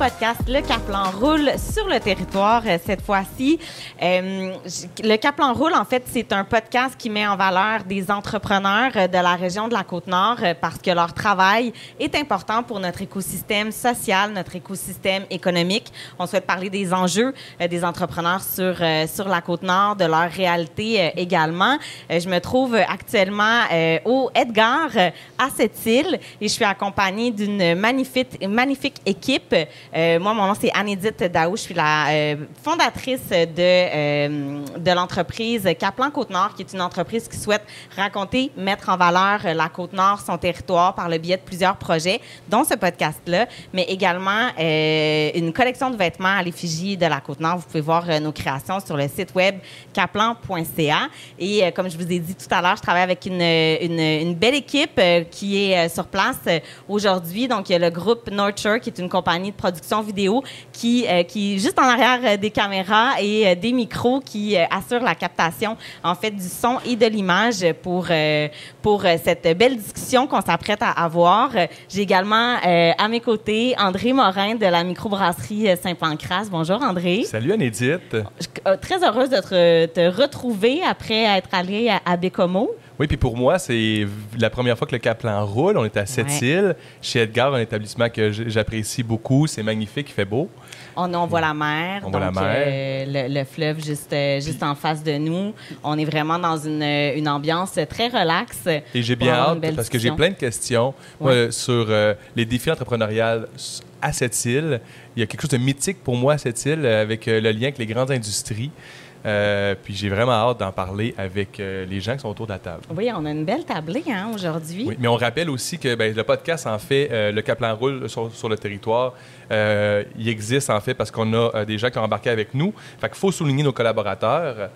podcast Le Caplan roule sur le territoire euh, cette fois-ci. Euh, le Caplan roule, en fait, c'est un podcast qui met en valeur des entrepreneurs euh, de la région de la Côte-Nord parce que leur travail est important pour notre écosystème social, notre écosystème économique. On souhaite parler des enjeux des entrepreneurs sur, sur la Côte-Nord, de leur réalité également. je me trouve actuellement au Edgar à cette île et je suis accompagnée d'une magnifique, magnifique équipe euh, moi, mon nom, c'est Anédite Daou. Je suis la euh, fondatrice de, euh, de l'entreprise Caplan Côte-Nord, qui est une entreprise qui souhaite raconter, mettre en valeur la Côte-Nord, son territoire, par le biais de plusieurs projets, dont ce podcast-là, mais également une collection de vêtements à l'effigie de la Côte-Nord. Vous pouvez voir nos créations sur le site web caplan.ca. Et comme je vous ai dit tout à l'heure, je travaille avec une, une, belle équipe qui est sur place aujourd'hui. Donc, il y a le groupe Nurture, qui est une compagnie de production vidéo qui, euh, qui juste en arrière euh, des caméras et euh, des micros qui assure la captation, en fait, du son et de l'image pour, pour cette belle discussion qu'on s'apprête à avoir. J'ai également à mes côtés André Morin de la microbrasserie Saint-Pancras. Bonjour, André. Salut, Anédite. Très heureuse de te, te retrouver après être allé à, à Bécomo. Oui, puis pour moi, c'est la première fois que le Caplan roule. On est à Sept-Îles, chez Edgar, un établissement que j'apprécie beaucoup. C'est magnifique, il fait beau. On, on voit la mer. On voit la mer. Euh, le, fleuve juste, euh, juste en face de nous. On est vraiment dans une, une ambiance très relaxe. Et j'ai bien hâte parce que j'ai plein de questions sur euh, les défis entrepreneuriaux à cette île. Il y a quelque chose de mythique pour moi à cette île avec le lien avec les grandes industries. Euh, puis j'ai vraiment hâte d'en parler avec euh, les gens qui sont autour de la table. Oui, on a une belle tablée hein, aujourd'hui. Oui, mais on rappelle aussi que ben, le podcast, en fait, euh, le Caplan roule sur, le territoire. il existe, en fait, parce qu'on a des gens qui ont embarqué avec nous. Fait qu'il faut souligner nos collaborateurs,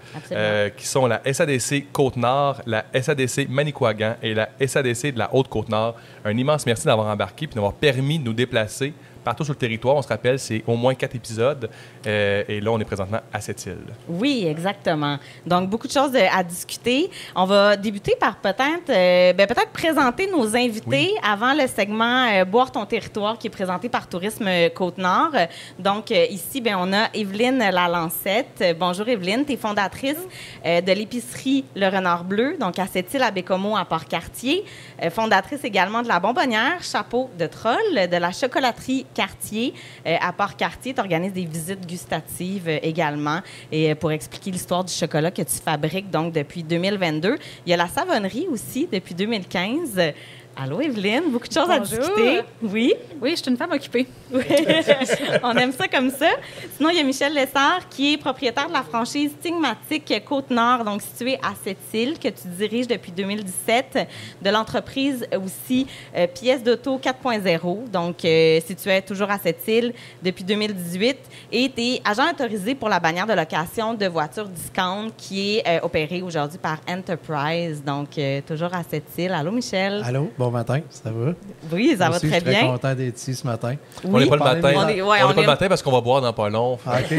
qui sont la SADC Côte-Nord, la SADC Manicouagan et la SADC de la Haute-Côte-Nord. Un immense merci d'avoir embarqué puis d'avoir permis de nous déplacer partout sur le territoire. On se rappelle, c'est au moins quatre épisodes. Euh, et là, on est présentement à cette île. Oui, exactement. Donc, beaucoup de choses à discuter. On va débuter par peut-être euh, ben, peut-être présenter nos invités avant le segment euh, Boire ton territoire qui est présenté par Tourisme Côte-Nord. Donc, ici, ben, on a Evelyne Lalancette. Bonjour, Evelyne. Tu es fondatrice de l'épicerie Le Renard Bleu, donc à cette île à Bécomo, à Port-Cartier. fondatrice également de la Bonbonnière, Chapeau de Troll, de la chocolaterie Cartier. Euh, à part Cartier, tu organises des visites gustatives euh, également. Et euh, pour expliquer l'histoire du chocolat que tu fabriques donc depuis 2022. Il y a la savonnerie aussi depuis 2015. Allô, Evelyne, beaucoup de choses à discuter. Oui. Oui, je suis une femme occupée. On aime ça comme ça. Sinon, il y a Michel Lessard, qui est propriétaire de la franchise Stigmatique Côte-Nord, donc située à cette île, que tu diriges depuis 2017, de l'entreprise aussi euh, Pièces d'auto 4.0, donc euh, située toujours à cette île depuis 2018, et tu es agent autorisé pour la bannière de location de voitures discount qui est euh, opérée aujourd'hui par Enterprise, donc toujours à cette île. Allô, Michel? Allô, bon matin, ça va? Oui, ça va très bien. Je suis très content d'être ici ce matin. On n'est pas le matin. On n'est pas le matin parce qu'on va boire dans pas long. Ah,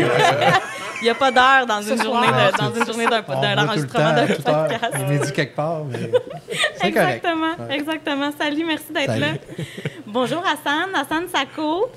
Il n'y a pas d'heure dans, une journée dans une journée d'un enregistrement de podcast. Il est dit quelque part, mais c'est Exactement, exactement. Salut, merci d'être là. Bonjour Hassan, Hassan Sako.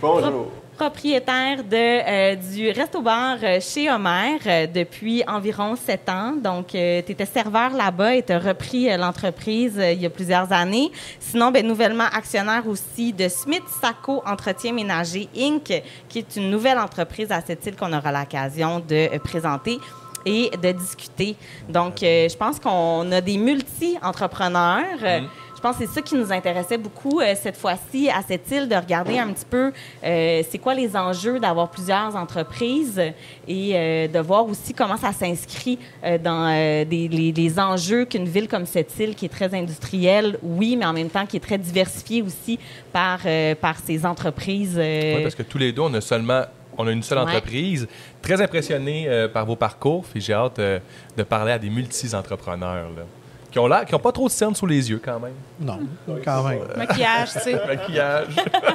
Bonjour propriétaire de, euh, du resto-bar euh, chez Homer euh, depuis environ sept ans. Donc, tu étais serveur là-bas et tu as repris l'entreprise il y a plusieurs années. Sinon, ben, nouvellement actionnaire aussi de Smith Saco Entretien Ménager Inc., qui est une nouvelle entreprise à cette île qu'on aura l'occasion de présenter et de discuter. Donc, je pense qu'on a des multi-entrepreneurs. Mm-hmm. Je pense que c'est ça qui nous intéressait beaucoup euh, cette fois-ci à cette île, de regarder un petit peu euh, c'est quoi les enjeux d'avoir plusieurs entreprises et euh, de voir aussi comment ça s'inscrit dans des, les, enjeux qu'une ville comme cette île, qui est très industrielle, oui, mais en même temps qui est très diversifiée aussi par, par ses entreprises. Oui, parce que tous les deux, on a seulement on a une seule entreprise. Très impressionné par vos parcours, et j'ai hâte de parler à des multi-entrepreneurs. Qui ont l'air, qui ont pas trop de cernes sous les yeux quand même. Non, quand même. Maquillage, tu sais. Maquillage.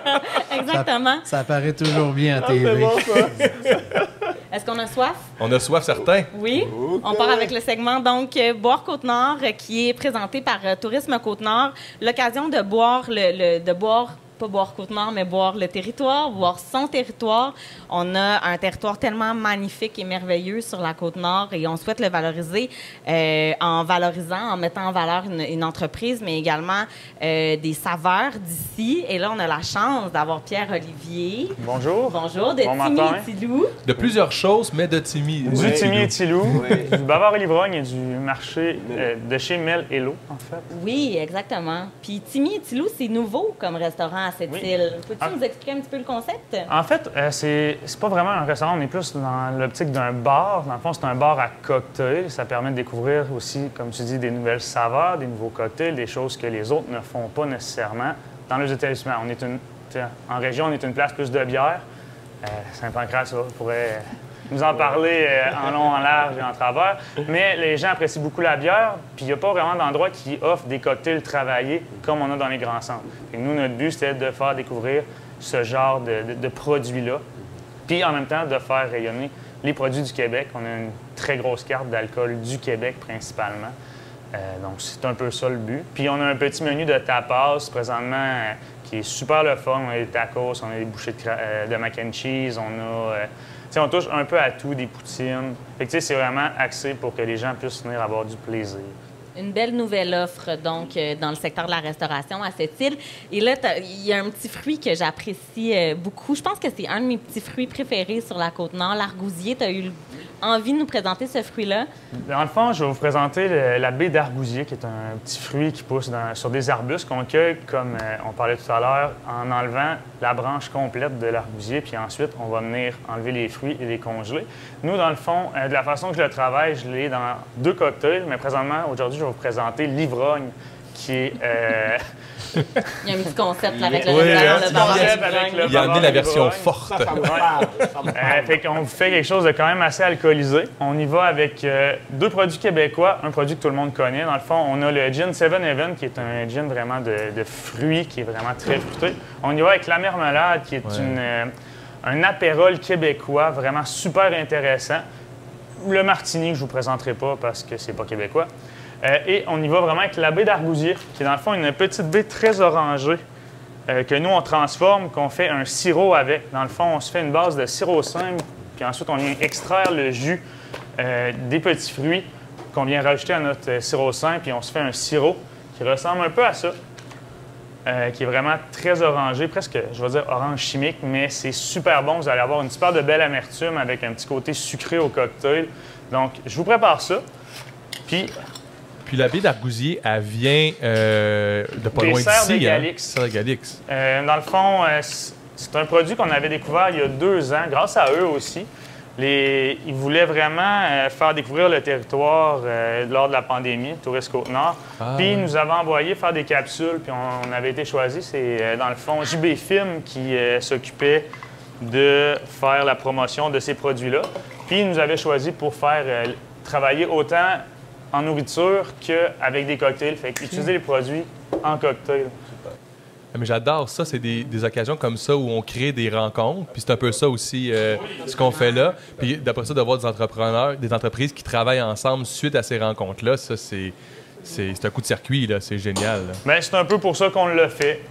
Exactement. Ça apparaît toujours bien à Ah, TV. Est-ce qu'on a soif? On a soif certain. Oui. On part avec le segment donc euh, Boire Côte-Nord euh, qui est présenté par euh, Tourisme Côte-Nord. L'occasion de boire le, le- de boire pas boire Côte-Nord, mais boire le territoire, boire son territoire. On a un territoire tellement magnifique et merveilleux sur la Côte-Nord et on souhaite le valoriser euh, en valorisant, en mettant en valeur une, une entreprise, mais également euh, des saveurs d'ici. Et là, on a la chance d'avoir Pierre-Olivier. Bonjour. Bonjour, de Bon matin. Timmy et Tilou. De plusieurs choses, mais de Timmy. Du. Timmy et Tilou, du Bavard et l'Ivrogne et du marché euh, de chez Mel Hello, en fait. Oui, exactement. Puis Timmy et Tilou, c'est nouveau comme restaurant à cette Oui. île. Peux-tu Ah. nous expliquer un petit peu le concept? En fait, euh, c'est c'est pas vraiment un restaurant, on est plus dans l'optique d'un bar. Dans le fond, c'est un bar à cocktails. Ça permet de découvrir aussi, comme tu dis, des nouvelles saveurs, des nouveaux cocktails, des choses que les autres ne font pas nécessairement dans les établissements. On est une, tiens, en région, on est une place plus de bière. Euh, Saint-Pancras, ça, pourrait nous en parler euh, en long, en large et en travers. Mais les gens apprécient beaucoup la bière, puis il n'y a pas vraiment d'endroit qui offre des cocktails travaillés comme on a dans les grands centres. Que nous, notre but, c'était de faire découvrir ce genre de, produits-là, puis en même temps de faire rayonner les produits du Québec. On a une très grosse carte d'alcool du Québec principalement. Euh, donc, c'est un peu ça le but. Puis, on a un petit menu de tapas présentement euh, qui est super le fun. On a des tacos, on a des bouchées de, de mac and cheese, on a. euh, tu sais, on touche un peu à tout, des poutines. Fait que, c'est vraiment axé pour que les gens puissent venir avoir du plaisir. Une belle nouvelle offre, donc, euh, dans le secteur de la restauration à cette île. Et là, il y a un petit fruit que j'apprécie euh, beaucoup. Je pense que c'est un de mes petits fruits préférés sur la Côte-Nord, l'argousier. Tu as eu envie de nous présenter ce fruit-là? Dans le fond, je vais vous présenter le- la baie d'argousier, qui est un petit fruit qui pousse dans- sur des arbustes qu'on cueille, comme euh, on parlait tout à l'heure, en enlevant la branche complète de l'argousier, puis ensuite, on va venir enlever les fruits et les congeler. Nous, dans le fond, de la façon que je le travaille, je l'ai dans deux cocktails, mais présentement, aujourd'hui, je vais vous présenter l'ivrogne, qui est... euh, Il y a un petit concept là, avec le Oui, Il a amené la version Ivrogne. forte. Euh, fait qu'on vous fait quelque chose de quand même assez alcoolisé. On y va avec euh, deux produits québécois, un produit que tout le monde connaît. Dans le fond, on a le gin Seven Heaven, qui est un gin vraiment de, de fruits, qui est vraiment très fruité. On y va avec la marmelade, qui est Ouais. une, euh, un apérole québécois, vraiment super intéressant. Le martini, que je vous présenterai pas parce que c'est pas québécois. Euh, et on y va vraiment avec la baie d'argousier, qui est dans le fond une petite baie très orangée euh, que nous, on transforme, qu'on fait un sirop avec. Dans le fond, on se fait une base de sirop simple, puis ensuite, on vient extraire le jus euh, des petits fruits qu'on vient rajouter à notre sirop simple, puis on se fait un sirop qui ressemble un peu à ça, qui est vraiment très orangé, presque, je vais dire, orange chimique, mais c'est super bon. Vous allez avoir une super de belle amertume avec un petit côté sucré au cocktail. Donc, je vous prépare ça. Puis, Puis la baie d'Argousier, elle vient euh, de pas Des loin serres d'ici. de hein? Galix. Serres de Galix. Euh, dans le fond, euh, c'est un produit qu'on avait découvert il y a deux ans, grâce à eux aussi. Les, ils voulaient vraiment euh, faire découvrir le territoire euh, lors de la pandémie, Tourisme Côte-Nord. Ah, puis ils nous avaient envoyé faire des capsules, puis on, on avait été choisi. C'est euh, dans le fond JB Film qui s'occupait de faire la promotion de ces produits-là. Puis ils nous avaient choisi pour faire travailler autant en nourriture qu'avec des cocktails. Fait qu'utiliser les produits en cocktail. Ah, Mais j'adore ça, c'est des, des occasions comme ça où on crée des rencontres. Puis c'est un peu ça aussi euh, ce qu'on fait là. Puis d'après ça, de voir des entrepreneurs, des entreprises qui travaillent ensemble suite à ces rencontres-là, ça c'est c'est un coup de circuit là, c'est génial. Bien, c'est un peu pour ça qu'on l'a fait.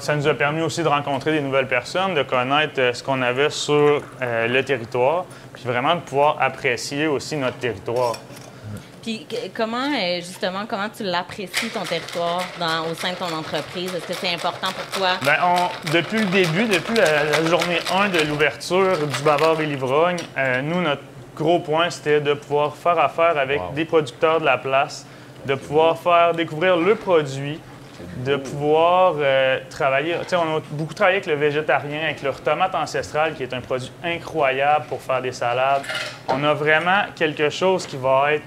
Ça nous a permis aussi de rencontrer des nouvelles personnes, de connaître euh, ce qu'on avait sur euh, le territoire, puis vraiment de pouvoir apprécier aussi notre territoire. Puis comment, euh, justement, comment tu l'apprécies, ton territoire, dans, au sein de ton entreprise? Est-ce que c'est important pour toi? Bien, on- depuis le début, depuis la, la journée 1 de l'ouverture du Bavard et l'Ivrogne, euh, nous, notre gros point, c'était de pouvoir faire affaire avec Wow. des producteurs de la place, de pouvoir faire découvrir le produit, de pouvoir euh, travailler. Tu sais, on a beaucoup travaillé avec le végétarien, avec leur tomate ancestrale, qui est un produit incroyable pour faire des salades. On a vraiment quelque chose qui va être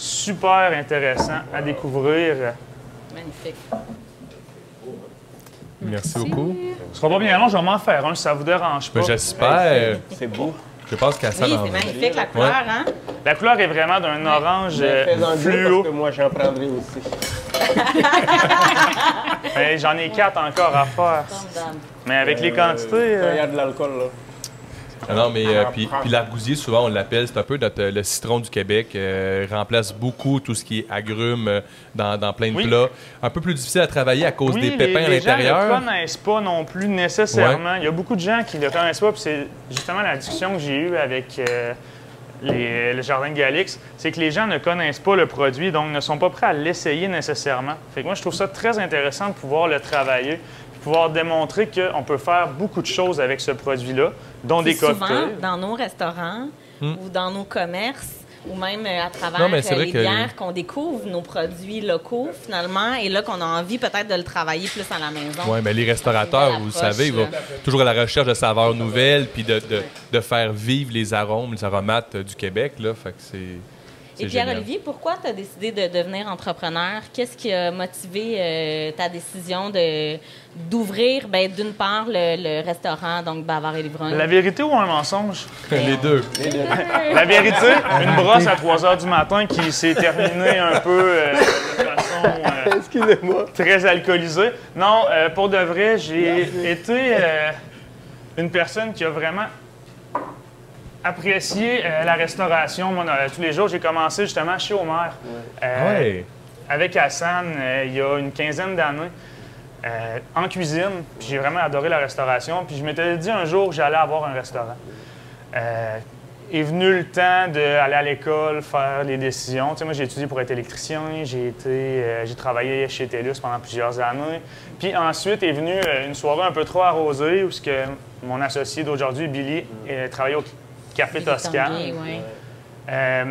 super intéressant à découvrir. Magnifique. Merci beaucoup. Ce sera pas bien long, je vais m'en faire un si ça vous dérange pas. Ben, J'espère. C'est beau. Je pense qu'à ça Oui, c'est magnifique la couleur, hein? La couleur est vraiment d'un orange euh, Fais-en deux fluo. parce que moi, j'en prendrai aussi. Mais J'en ai quatre encore à faire. Mais avec les quantités. Quand il y euh, a de l'alcool, là. Ah non, mais euh, puis, puis l'argousier, souvent, on l'appelle, c'est un peu notre- le citron du Québec. euh, remplace beaucoup tout ce qui est agrumes euh, dans, dans plein de Oui. plats. Un peu plus difficile à travailler à cause oui, des pépins les, à les gens ne l'intérieur. le connaissent pas non plus nécessairement. Il y a beaucoup de gens qui ne le connaissent pas. Puis c'est justement la discussion que j'ai eue avec euh, les- le Jardin de Galix, c'est que les gens ne connaissent pas le produit, donc ne sont pas prêts à l'essayer nécessairement. Fait que moi, je trouve ça très intéressant de pouvoir le travailler, pouvoir démontrer qu'on peut faire beaucoup de choses avec ce produit-là, dont des Puis souvent, cocktails. dans nos restaurants Hmm. ou dans nos commerces, ou même euh, à travers Non, mais euh, les que- bières qu'on découvre, nos produits locaux, finalement, et là qu'on a envie peut-être de le travailler plus à la maison. Oui, mais les restaurateurs, vous le savez, ils vont approche, toujours à la recherche de saveurs nouvelles, puis de, de, de faire vivre les arômes, les aromates euh, du Québec. Là, fait que c'est. Et. Pierre-Olivier, pourquoi tu as décidé de devenir entrepreneur? Qu'est-ce qui a motivé euh, ta décision de, d'ouvrir, ben, d'une part, le, le restaurant, donc Bavard et Livron? La vérité ou un mensonge? les deux. La vérité, une brosse à 3 heures du matin qui s'est terminée un peu euh, de façon euh, Excusez-moi. très alcoolisée. Non, euh, pour de vrai, j'ai été euh, une personne qui a vraiment apprécié euh, la restauration. Moi, tous les jours, j'ai commencé justement chez Omer. Euh, Ouais. avec Hassan euh, il y a une quinzaine d'années euh, en cuisine. Puis j'ai vraiment adoré la restauration. Puis je m'étais dit un jour que j'allais avoir un restaurant. Est venu le temps d'aller à l'école, faire les décisions. Tu sais, moi, j'ai étudié pour être électricien, j'ai été, j'ai travaillé chez TELUS pendant plusieurs années. Puis ensuite est venue une soirée un peu trop arrosée où ce que mon associé d'aujourd'hui, Billy, travaillait au Café Toscane. Euh,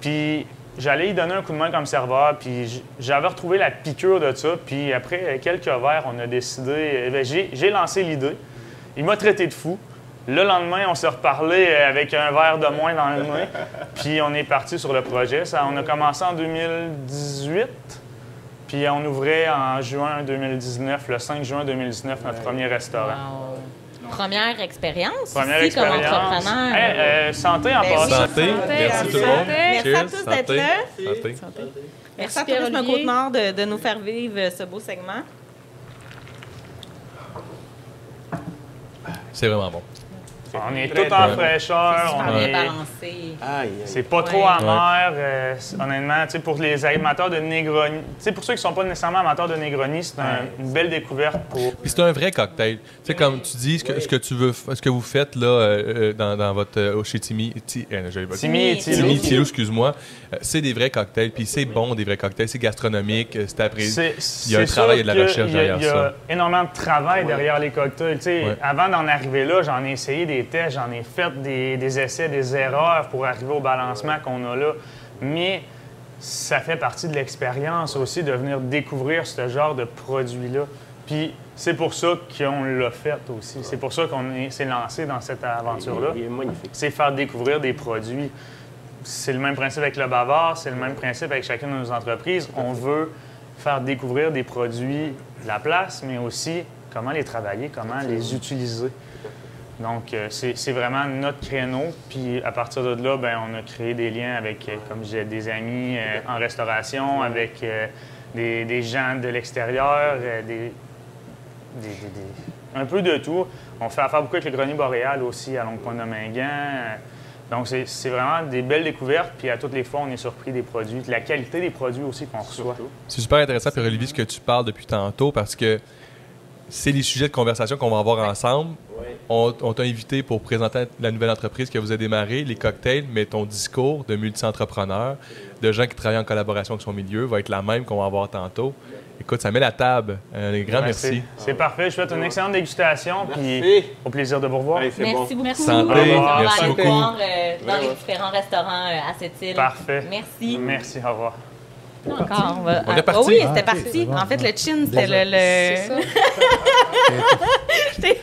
puis j'allais y donner un coup de main comme serveur, puis j'avais retrouvé la piqûre de ça. Puis après quelques verres, on a décidé. euh, ben, j'ai, lancé l'idée. Il m'a traité de fou. Le lendemain, on s'est reparlé avec un verre de moins dans le nez. Puis on est parti sur le projet. Ça, on a commencé en 2018. Puis on ouvrait en juin 2019, le 5 juin 2019, notre premier restaurant. Wow. Première expérience Première comme expérience. entrepreneur. Hey, euh, santé en Ben passant. Santé. Merci tout le monde. Merci à tous d'être Santé. là. Santé. Merci à Pierre Tourisme Olivier. Côte-Nord de, de nous faire vivre ce beau segment. C'est vraiment bon. On est tout en fraîcheur. Super On bien est... balancé. C'est pas Ouais. trop amer, euh, honnêtement. Tu sais, pour les amateurs de Negroni, tu sais, pour ceux qui sont pas nécessairement amateurs de Negroni, c'est un- une belle découverte pour. Puis c'est un vrai cocktail. Tu sais, comme tu dis, ce que, ce que tu veux, ce que vous faites là euh, euh, dans, dans votre euh, chez Timmy, Timmy et Thilo. Timmy, excuse-moi. C'est des vrais cocktails, puis c'est bon des vrais cocktails, c'est gastronomique, c'est apprécié. C'est- Il y a un travail et de la recherche derrière Il y a ça. énormément de travail derrière les cocktails. Tu sais, Ouais. Avant d'en arriver là, j'en ai essayé des tests, j'en ai fait des, des essais, des erreurs pour arriver au balancement qu'on a là. Mais ça fait partie de l'expérience aussi de venir découvrir ce genre de produit-là. Puis c'est pour ça qu'on l'a fait aussi. C'est pour ça qu'on est- s'est lancé dans cette aventure-là. C'est faire découvrir des produits. C'est le même principe avec le Bavard, c'est le même principe avec chacune de nos entreprises. On veut faire découvrir des produits de la place, mais aussi comment les travailler, comment les utiliser. Donc, euh, c'est vraiment notre créneau. Puis, à partir de là, ben, on a créé des liens avec, euh, comme disais, des amis euh, en restauration, avec des, gens de l'extérieur, des, des- un peu de tout. On fait affaire beaucoup avec le grenier boréal aussi à Longue-Pointe-de-Mingan. Donc, c'est vraiment des belles découvertes. Puis, à toutes les fois, on est surpris des produits, de la qualité des produits aussi qu'on reçoit. C'est super intéressant, puis Olivier, ce que tu parles depuis tantôt, parce que c'est les sujets de conversation qu'on va avoir ensemble. On, on t'a invité pour présenter la nouvelle entreprise que vous avez démarrée, les cocktails, mais ton discours de multi-entrepreneur, de gens qui travaillent en collaboration avec son milieu, va être la même qu'on va avoir tantôt. Écoute, ça met la table. Un grand merci. C'est parfait. Je souhaite une excellente dégustation. Puis, Merci. au plaisir de vous revoir. Allez, c'est bon. Merci beaucoup. Santé, On va merci aller voir euh, dans les différents restaurants euh, à cette île. Parfait. Merci. Merci. Au revoir. Encore. On, va... On est Ah, parti. oui, c'était Ah, parti. bon, en fait, bon. le chin, c'était le. le- C'est ça.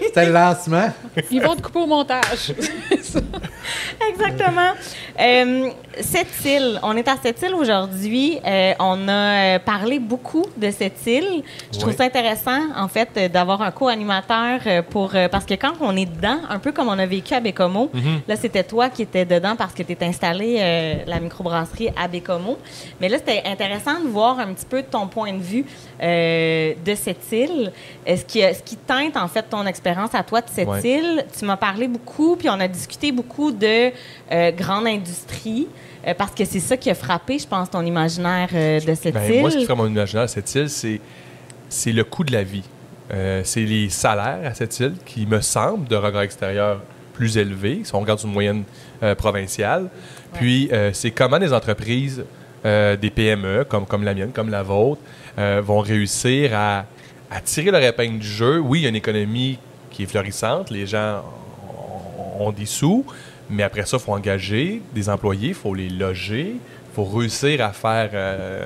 C'était le lancement. Ils vont te couper au montage. ça. Exactement. Euh, cette île, on est à cette île aujourd'hui. Euh, on a euh, parlé beaucoup de cette île. Je trouve ça intéressant, en fait, d'avoir un co-animateur pour parce que quand on est dedans, un peu comme on a vécu à Bécomo, là c'était toi qui étais dedans parce que tu étais installé euh, la microbrasserie à Bécomo. Mais là c'était intéressant de voir un petit peu ton point de vue euh, de cette île. Est-ce qui, ce qui teinte en fait ton expérience à toi de cette Ouais. île? Tu m'as parlé beaucoup, puis on a discuté beaucoup de euh, grande industrie, euh, parce que c'est ça qui a frappé, je pense, ton imaginaire euh, de cette Ben, île. moi, ce qui fait mon imaginaire à cette île, c'est, c'est le coût de la vie. C'est les salaires à cette île qui me semblent, de regard extérieur, plus élevés, si on regarde une moyenne provinciale. Puis, euh, c'est comment des entreprises, des PME, comme, comme la mienne, comme la vôtre, euh, vont réussir à, à tirer leur épingle du jeu. Oui, il y a une économie qui est florissante, les gens ont, des sous, mais après ça, il faut engager des employés, il faut les loger, il faut réussir à faire, euh,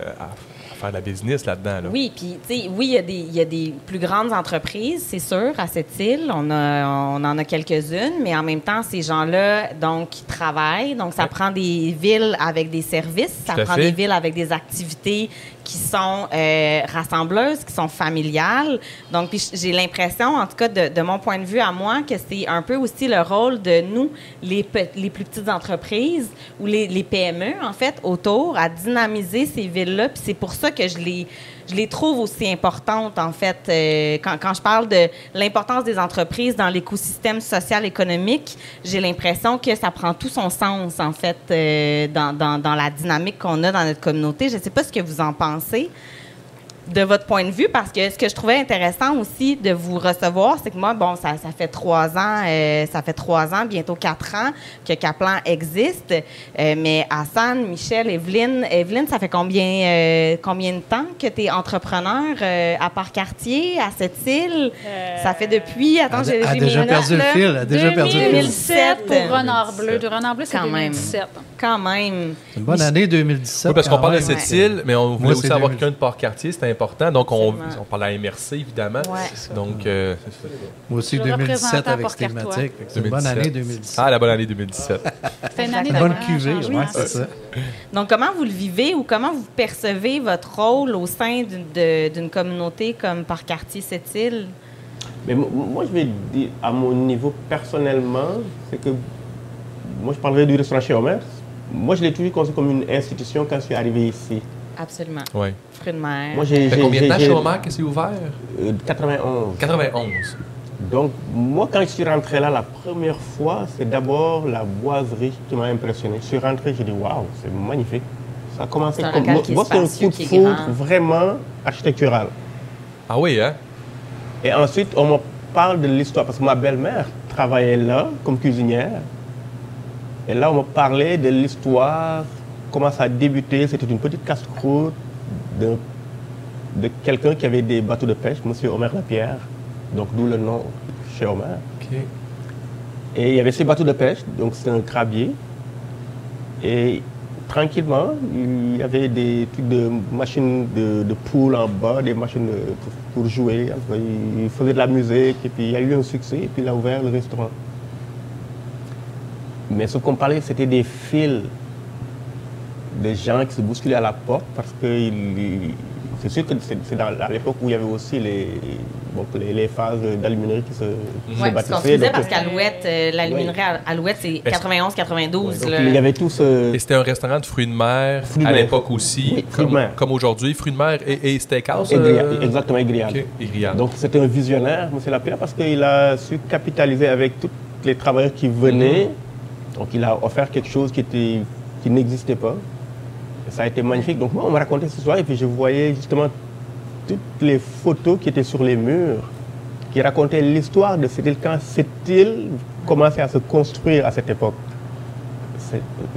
faire de la business là-dedans. là. Oui, puis, tu sais, oui, il y, a des- il y a des plus grandes entreprises, c'est sûr, à cette île. On, a, on en a quelques-unes, mais en même temps, ces gens-là, donc, ils travaillent. Donc, ça Ouais. prend des villes avec des services, ça prend fait. des villes avec des activités qui sont euh, rassembleuses, qui sont familiales. Donc, j'ai l'impression, en tout cas, de, mon point de vue à moi, que c'est un peu aussi le rôle de nous, les plus petites entreprises ou les, les PME, en fait, autour, à dynamiser ces villes-là. Puis c'est pour ça que je les, je les trouve aussi importantes, en fait, euh, quand, je parle de l'importance des entreprises dans l'écosystème social-économique, j'ai l'impression que ça prend tout son sens, en fait, euh, dans la dynamique qu'on a dans notre communauté. Je ne sais pas ce que vous en pensez de votre point de vue, parce que ce que je trouvais intéressant aussi de vous recevoir, c'est que moi, bon, ça, ça fait trois ans, euh, ça fait trois ans, bientôt quatre ans que Kaplan existe. Euh, mais Hassan, Michel, Evelyne, Evelyne, ça fait combien, euh, combien de temps que tu es entrepreneur euh, à Port-Cartier, à cette île? Ça fait depuis, attends, j'ai déjà perdu le fil, elle a déjà perdu le fil. 2017 pour Renard 2017. Bleu. De Renard Bleu, c'est Quand même. 2017. Quand même. C'est une bonne année 2017. Oui, parce qu'on parle de cette île, mais on voulait Moi, aussi avoir 2000. quelqu'un de Port-Cartier, c'était important. Donc, on, on parle à MRC, évidemment. Ouais. Donc, euh, Moi aussi, Je 2017 représentais avec cette thématique. Une bonne 2017. année 2017. ah, la bonne année 2017. C'était une année de bonne cuvée, ouais, c'est ça. Donc, comment vous le vivez ou comment vous percevez votre rôle au sein d'une de- d'une communauté comme par quartier cette île? Mais mo- moi, je vais dire, à mon niveau personnellement, c'est que moi, je parlerai du restaurant chez Homer. Moi, je l'ai toujours conçu comme une institution quand je suis arrivé ici. Absolument. Oui. Fruit de mer. Moi, j'ai. Ça fait j'ai- combien de temps j'ai- chez Omar que c'est ouvert? euh, 91. 91. Donc, moi, quand je suis rentré là la première fois, c'est d'abord la boiserie qui m'a impressionné. Je suis rentré, j'ai dit, waouh, c'est magnifique. Ça a commencé C'est un comme. Moi, qui est moi, c'est un coup de qui est foudre vraiment architectural. Ah oui, hein? Et ensuite, on me parle de l'histoire, parce que ma belle-mère travaillait là comme cuisinière. Et là, on me parlait de l'histoire, comment ça a débuté. C'était une petite casse-croûte de, de quelqu'un qui avait des bateaux de pêche, M. Omer Lapierre. Donc, d'où le nom chez Omer. Et il y avait ces bateaux de pêche, donc c'était un crabier. Et tranquillement, il y avait des trucs de machines de, de poule en bas, des machines de- pour, pour jouer. Enfin, il faisait de la musique et puis il y a eu un succès et puis il a ouvert le restaurant. Mais ce qu'on parlait, c'était des fils de gens qui se bousculaient à la porte parce que c'est sûr que c'est à l'époque où il y avait aussi les, bon, les, les phases d'aluminerie qui se, qui parce qu'on se bâtissaient. Donc, parce qu'Alouette, euh, l'aluminerie à Alouette, c'est Est-ce- 91-92. donc, là. il y avait tout ce... Et c'était un restaurant de fruits de mer Fruits à l'époque aussi, Oui, fruits de comme, mer. comme aujourd'hui. Fruits de mer et, et steakhouse. Et grillade, euh, exactement, et grillade. Et grillade. Donc c'était un visionnaire, M. Lapierre, parce qu'il a su capitaliser avec tous les travailleurs qui venaient. Donc il a offert quelque chose qui, n'existait pas. Et ça a été magnifique. Donc moi, on me racontait ce soir et puis je voyais justement toutes les photos qui étaient sur les murs, qui racontaient l'histoire de cette île, quand cette île commençait à se construire à cette époque.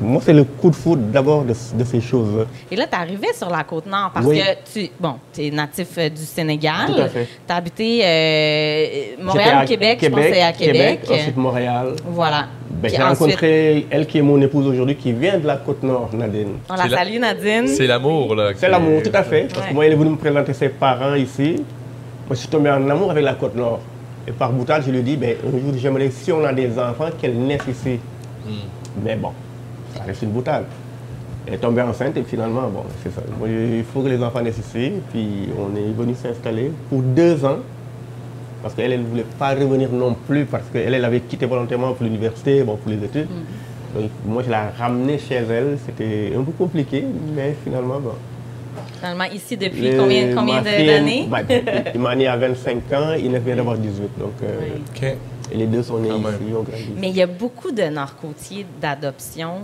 Moi, c'est le coup de foudre d'abord de, de ces choses-là. Et là, tu es arrivé sur la côte nord parce Oui. que tu bon, es natif euh, du Sénégal. Tout à fait. Tu as habité euh, J'étais Montréal à ou Québec, je pense que c'est à Québec. ensuite Montréal. Voilà. Ben, j'ai ensuite, rencontré elle qui est mon épouse aujourd'hui, qui vient de la côte nord, Nadine. on la salue, Nadine. C'est l'amour, là. C'est l'amour, tout à fait. Parce que moi, elle est venue me présenter ses parents ici. Moi, je suis tombé en amour avec la côte nord. Et par boutade, je lui ai dit, ben, un jour, j'aimerais, si on a des enfants, qu'elles naissent ici. Mais bon, ça reste une boutade. Elle est tombée enceinte et finalement, bon, c'est ça. Bon, il faut que les enfants naissent ici. Puis on est venu s'installer pour deux ans. Parce qu'elle, elle ne voulait pas revenir non plus parce qu'elle, elle avait quitté volontairement pour l'université, bon, pour les études. Donc moi, je l'ai ramenée chez elle. C'était un peu compliqué, mais finalement, bon. Finalement, ici, depuis Les- combien, combien de- d'années? bah, Il m'a né à 25 ans, il vient d'avoir 18. Donc, euh, Oui. Et les deux sont nés Quand même. ici, ont grandi. Mais il y a beaucoup de narcotiers d'adoption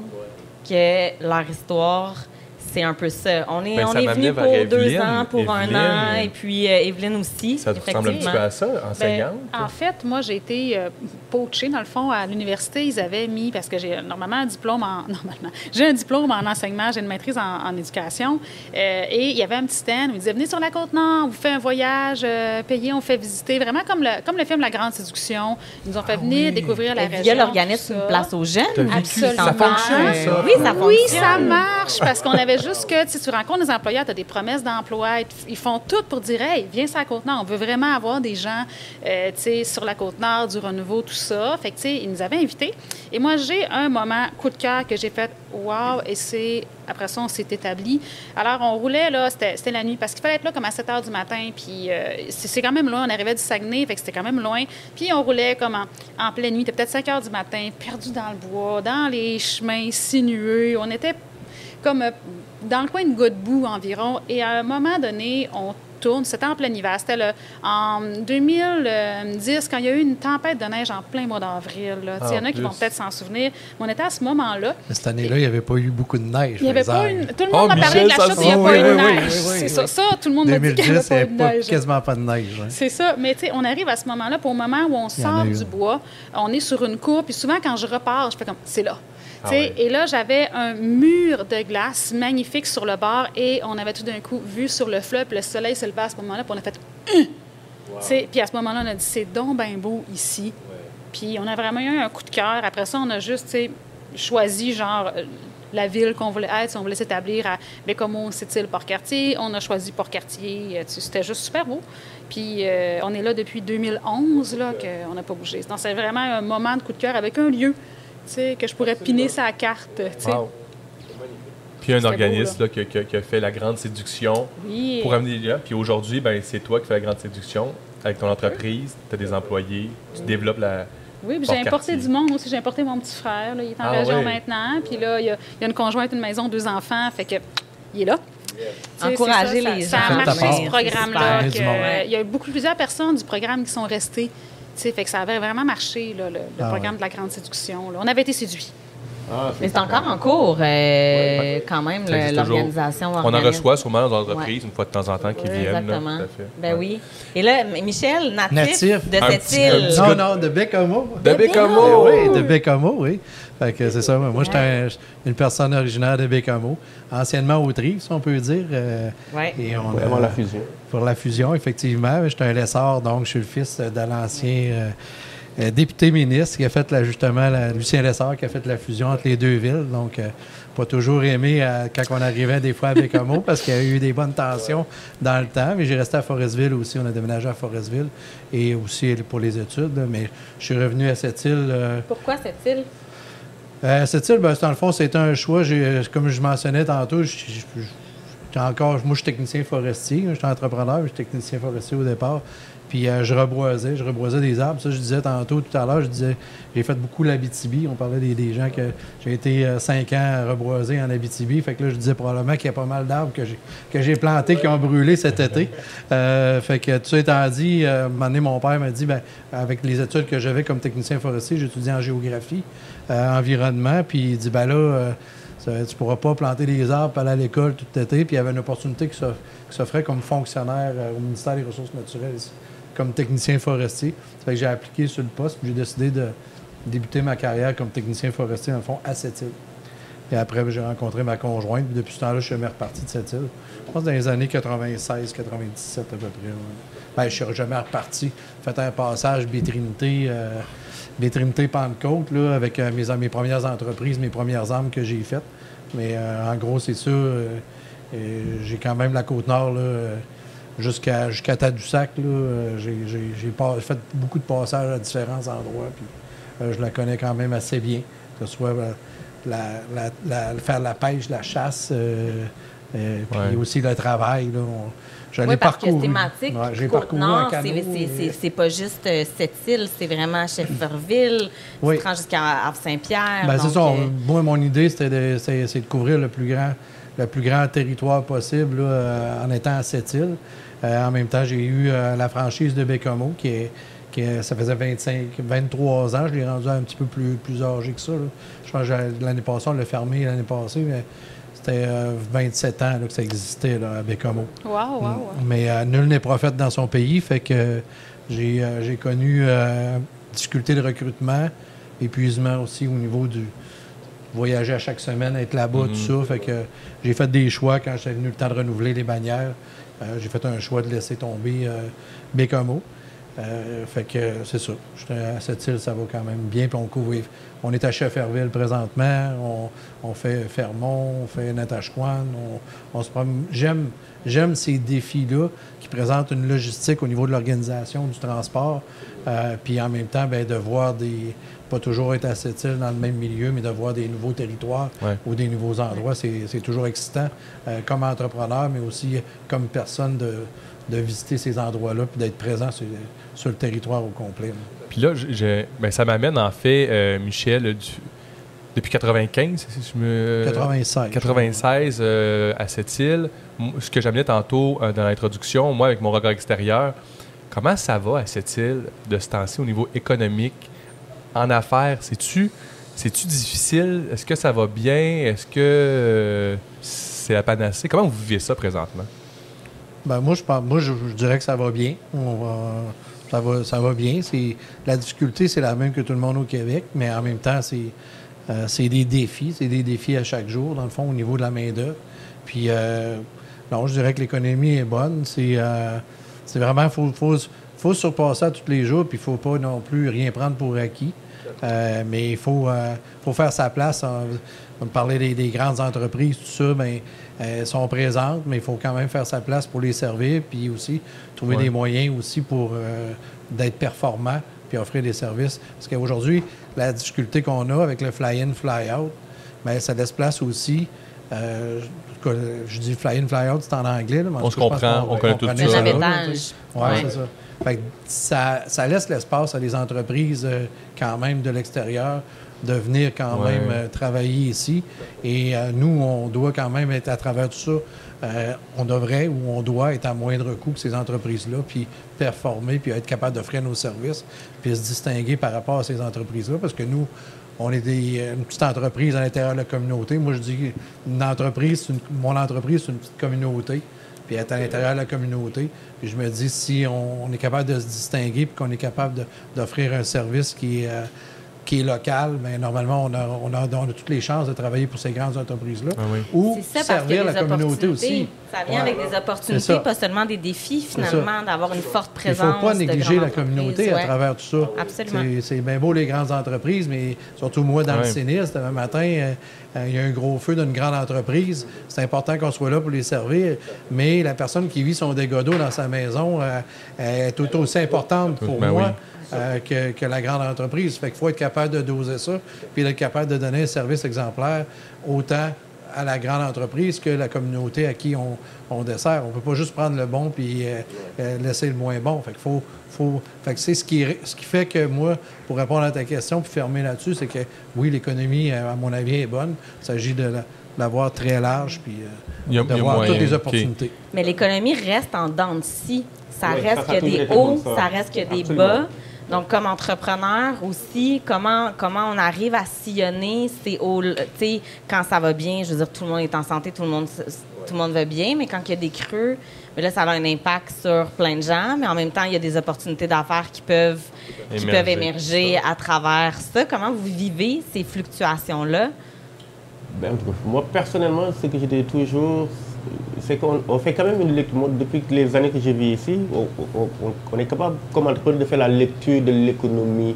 que leur histoire, c'est un peu ça. On est, Ben, on est venu pour deux ans, pour un an, et puis euh, Evelyne aussi. Ça te ressemble un petit peu à ça, enseignante? Ben, en fait, moi, j'ai été euh, poachée, dans le fond, à l'université. Ils avaient mis, parce que j'ai normalement un diplôme en. Normalement, j'ai un diplôme en enseignement, j'ai une maîtrise en, en éducation. Euh, et il y avait un petit stand où ils disaient Venez sur la Côte-Nord, on vous fait un voyage euh, payé, on fait visiter. Vraiment comme le, comme le film La Grande Séduction. Ils nous ont fait venir oui. découvrir la Et région. Via l'organisme tout ça. Place aux jeunes. Absolument. ça fonctionne, ça? Oui, ça fonctionne. Oui, ça marche parce qu'on avait juste que tu rencontres des employeurs, tu as des promesses d'emploi, ils font tout pour dire Hey, viens sur la Côte-Nord. On veut vraiment avoir des gens euh, sur la Côte-Nord, du renouveau, tout ça. Fait que, ils nous avaient invités. Et moi, j'ai un moment coup de cœur que j'ai fait Wow, et c'est. Après ça, on s'est établi. Alors, on roulait, là, c'était la nuit, parce qu'il fallait être là comme à 7 h du matin, puis euh, c'est c'est quand même loin. On arrivait du Saguenay, fait que c'était quand même loin. Puis on roulait comme en, en pleine nuit, c'était peut-être 5 h du matin, perdu dans le bois, dans les chemins sinueux. On était comme euh, dans le coin de Godbout environ. Et à un moment donné, on tourne. C'était en plein hiver. C'était le- en 2010, quand il y a eu une tempête de neige en plein mois d'avril. là. Sais, Il y en Ah, a qui vont peut-être s'en souvenir. Mais on était à ce moment-là. Mais Cette année-là, il n'y avait pas eu beaucoup de neige. Il n'y avait pas une. Tout le Oh, monde m'a parlé de la chute, il n'y a se- pas Oui, eu de oui, oui, neige. oui, oui, C'est oui. ça, ça, tout le monde m'a dit qu'il 2010, n'y avait il pas n'y eu avait de pas- neige. quasiment pas de neige. hein. C'est ça. Mais tu sais, on arrive à ce moment-là, pour au moment où on y sort du bois, on est sur une cour, puis souvent, quand je repars, je fais comme, c'est là. Ah. Et là, j'avais un mur de glace magnifique sur le bord et on avait tout d'un coup vu sur le fleuve, le soleil se levait à ce moment-là, puis on a fait! Tu sais, Puis à ce moment-là, on a dit c'est donc bien beau ici. Puis on a vraiment eu un coup de cœur. Après ça, on a juste choisi genre euh, la ville qu'on voulait être. Si on voulait s'établir à Bécomo, Sept-Îles, Port-Cartier. On a choisi Port-Cartier. Euh, C'était juste super beau. Puis euh, on est là depuis 2011, là, qu'on n'a pas bougé. Donc c'est vraiment un moment de coup de cœur avec un lieu que je pourrais piner sa carte. tu sais. Wow. Puis il y a un beau, organisme là, qui, a fait la grande séduction Oui. pour amener les gens. Puis aujourd'hui, ben, c'est toi qui fais la grande séduction avec ton entreprise. Tu as des employés, tu développes la. Oui, puis j'ai importé du monde aussi. J'ai importé mon petit frère. là. Il est en Ah région maintenant. Puis là, il y, a, il y a une conjointe, une maison, deux enfants. Fait que il est là. Encourager ça, les ça, gens. Ça a marché, ce programme-là. Euh, Il y a eu beaucoup, plusieurs personnes du programme qui sont restées. Tu sais, fait que ça avait vraiment marché, là, le, le Ah programme de la grande séduction. là. On avait été séduits. Ah, Mais c'est encore en cours, euh, quand même, l'organisation. On en reçoit sûrement dans nos entreprises une fois de temps en temps qui viennent. là, Exactement. tout à fait. Ben Ouais. oui. Et là, Michel, natif, Natif. de cette île. Non, non, de Bécamo. De Bécamo! Oui, de Bécamo, oui. Fait que c'est ça. Moi, j'étais un- une personne originaire de Bécamo, anciennement Autrive, si on peut dire. euh, Ouais. et on Vraiment la fusion. Pour la fusion, effectivement. J'étais un lesseur, donc je suis le fils de l'ancien euh, euh, député ministre qui a fait justement, la- Lucien Lessard, qui a fait la fusion entre les deux villes. Donc, euh, pas toujours aimé quand on arrivait des fois à Bécamo parce qu'il y a eu des bonnes tensions dans le temps. Mais j'ai resté à Forestville aussi. On a déménagé à Forestville et aussi pour les études. Mais je suis revenu à cette île. euh, Pourquoi cette île? Euh, cette île, ben, dans le fond, c'était un choix. Euh, Comme je mentionnais tantôt, je- je- je- encore, moi, je suis technicien forestier. J'étais entrepreneur, je suis technicien forestier au départ. Puis euh, je reboisais, je reboisais des arbres. Ça, je disais tantôt, tout à l'heure, je disais, j'ai fait beaucoup l'Abitibi. On parlait des, gens que j'ai été euh, cinq ans à reboiser en Abitibi. Fait que là, je disais probablement qu'il y a pas mal d'arbres que j'ai, plantés qui ont brûlé cet été. Fait que tout ça étant dit, un moment donné, mon père m'a dit, ben, avec les études que j'avais comme technicien forestier, j'étudiais en géographie, euh, environnement. Puis il dit, ben là, euh, ça- tu pourras pas planter des arbres, aller à l'école tout l'été. Puis il y avait une opportunité qui s'off- qui s'offrait comme fonctionnaire euh, au ministère des Ressources naturelles, comme technicien forestier. Ça fait que j'ai appliqué sur le poste, puis j'ai décidé de débuter ma carrière comme technicien forestier, dans le fond, à cette île. Et après, ben, j'ai rencontré ma conjointe, puis depuis ce temps-là, je suis jamais reparti de cette île. Je pense dans les années 96, 97 à peu près. ouais. Ben, je suis jamais reparti. Fait un passage Bétrinité, euh, Bétrinité Pentecôte, là, avec euh, mes, premières entreprises, mes premières armes que j'ai faites. Mais euh, en gros, c'est ça. euh, j'ai quand même la Côte-Nord, jusqu'à jusqu'à Tadoussac. J'ai, fait beaucoup de passages à différents endroits. Puis, je la connais quand même assez bien. que ce soit faire la pêche, la chasse, puis aussi le travail. Là, je oui, parce parcouru. que thématique, ouais, j'ai parcouru Nord, c'est pas juste euh, cette île, c'est vraiment Shefferville, oui. tu jusqu'à Havre-Saint-Pierre. Ben, c'est ça. Euh, moi, mon idée, c'était de, c'est, de couvrir le plus grand, le plus grand territoire possible euh, en étant à cette île. en même temps, j'ai eu la franchise de Bécomo, qui est, qui ça faisait 25, 23 ans. Je l'ai rendu un petit peu plus, plus âgé que ça. Je pense que l'année passée, on l'a fermé l'année passée, mais c'était 27 euh, ans que ça existait là, à. Wow, wow, wow. Mais euh, nul n'est prophète dans son pays, fait que j'ai euh, connu difficulté de recrutement, épuisement aussi au niveau du voyager à chaque semaine, être là-bas, tout mm-hmm. ça. Fait que j'ai fait des choix quand j'étais venu le temps de renouveler les bannières. j'ai fait un choix de laisser tomber Bécomo. Euh, fait que c'est ça. À cette île, ça va quand même bien. Puis on couvre. On est à Shefferville présentement. On, fait Fermont, on fait Natashquan. On, se J'aime, j'aime ces défis-là qui présentent une logistique au niveau de l'organisation du transport. Euh, puis en même temps, ben, de voir des. Pas toujours être à cette île dans le même milieu, mais de voir des nouveaux territoires ou des nouveaux endroits, c'est, toujours excitant euh, comme entrepreneur, mais aussi comme personne de de visiter ces endroits-là puis d'être présent sur, le territoire au complet. Puis là, ben, ça m'amène en fait, euh, Michel, depuis 95, si je me... 96. 96 euh, à cette île. Ce que j'amenais tantôt euh, dans l'introduction, moi, avec mon regard extérieur, comment ça va à cette île de ce temps-ci au niveau économique, en affaires? C'est-tu c'est-tu difficile? Est-ce que ça va bien? Est-ce que c'est la panacée? Comment vous vivez ça présentement? Ben, moi, je, moi je, dirais que ça va bien. ça, va, ça va bien. La difficulté, c'est la même que tout le monde au Québec, mais en même temps, c'est euh, des défis. C'est des défis à chaque jour, dans le fond, au niveau de la main-d'œuvre. Puis, euh, non, je dirais que l'économie est bonne. C'est euh, vraiment, il faut, faut, faut, surpasser tous les jours, puis il ne faut pas non plus rien prendre pour acquis. mais il faut, faut faire sa place. On, parlait des, des, grandes entreprises, tout ça, mais elles sont présentes, mais il faut quand même faire sa place pour les servir, puis aussi trouver des moyens aussi pour euh, d'être performant, puis offrir des services. Parce qu'aujourd'hui, la difficulté qu'on a avec le fly-in, fly-out, bien, ça laisse place aussi. Euh, je dis fly-in, fly-out, c'est en anglais. on se comprend, on, connaît tout ça. Oui, c'est ça. Fait ça. ça. laisse l'espace à des entreprises euh, quand même de l'extérieur de venir quand même euh, travailler ici. Et euh, nous, on doit quand même être à travers tout ça. On devrait ou on doit être à moindre coût que ces entreprises-là, puis performer, puis être capable d'offrir nos services, puis se distinguer par rapport à ces entreprises-là, parce que nous, on est une petite entreprise à l'intérieur de la communauté. Moi, je dis une entreprise, mon entreprise, c'est une petite communauté, puis être à l'intérieur de la communauté. Puis je me dis, si on, est capable de se distinguer, puis qu'on est capable d'offrir un service qui est qui est local, mais normalement, on a, on, a, on a, toutes les chances de travailler pour ces grandes entreprises-là. Ah Ou servir la communauté aussi. Ça vient avec des opportunités, pas seulement des défis, finalement, d'avoir une forte présence. Il ne faut pas négliger la communauté à travers tout ça. Absolument. C'est bien beau les grandes entreprises, mais surtout moi, dans le sinistre, un matin, euh, euh, il y a un gros feu d'une grande entreprise. C'est important qu'on soit là pour les servir, mais la personne qui vit son dégât d'eau dans sa maison euh, est tout aussi importante pour ben moi. Euh, que, la grande entreprise. Fait qu'il faut être capable de doser ça, puis être capable de donner un service exemplaire autant à la grande entreprise que la communauté à qui on, dessert. On ne peut pas juste prendre le bon puis euh, euh, laisser le moins bon. Fait qu'il faut, faut... Fait que c'est ce qui, ce qui fait que moi, pour répondre à ta question puis fermer là-dessus, c'est que oui, l'économie, à mon avis, est bonne. Il s'agit de l'avoir très large puis d'avoir toutes les opportunités. Mais l'économie reste en dents de scie. Ça reste que des hauts, ça. reste que des bas. Donc, comme entrepreneur aussi, comment, comment on arrive à sillonner ces hauts, quand ça va bien, je veux dire, tout le monde est en santé, tout le monde, tout le monde va bien, mais quand il y a des creux, mais là, ça a un impact sur plein de gens, mais en même temps, il y a des opportunités d'affaires qui peuvent, qui peuvent émerger à travers ça. Comment vous vivez ces fluctuations-là? Ben, moi, personnellement, ce que j'étais toujours, c'est qu'on fait quand même une lecture. depuis les années que je vis ici, on, est capable, comme entrepreneur, de faire la lecture de l'économie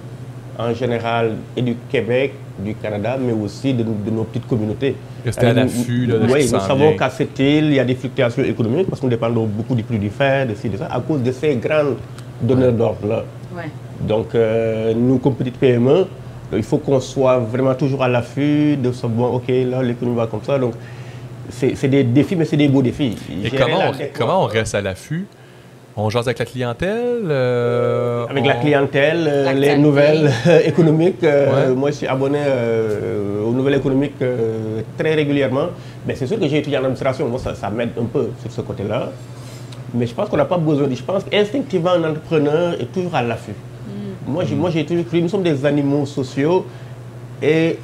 en général et du Québec, du Canada, mais aussi de, nos petites communautés. Rester à l'affût de Oui, nous savons qu'à cette île, il y a des fluctuations économiques parce que nous dépendons beaucoup du prix du fer, de ci, de ça, à cause de ces grands donneurs d'ordre-là. Donc, euh, nous, comme petites PME, il faut qu'on soit vraiment toujours à l'affût de bon, ok, là, l'économie va comme ça. Donc, c'est des défis, mais c'est des beaux défis. Et comment on, comment on reste à l'affût? On jase avec la clientèle euh, Avec la clientèle, euh, les nouvelles économiques. Euh, moi, je suis abonné aux nouvelles économiques très régulièrement. Mais c'est sûr que j'ai étudié en administration. Moi, ça, m'aide un peu sur ce côté-là. Mais je pense qu'on n'a pas besoin de. Je pense qu'instinctivement, un entrepreneur est toujours à l'affût. Mm. Moi, j'ai, moi, j'ai toujours cru, nous sommes des animaux sociaux. Et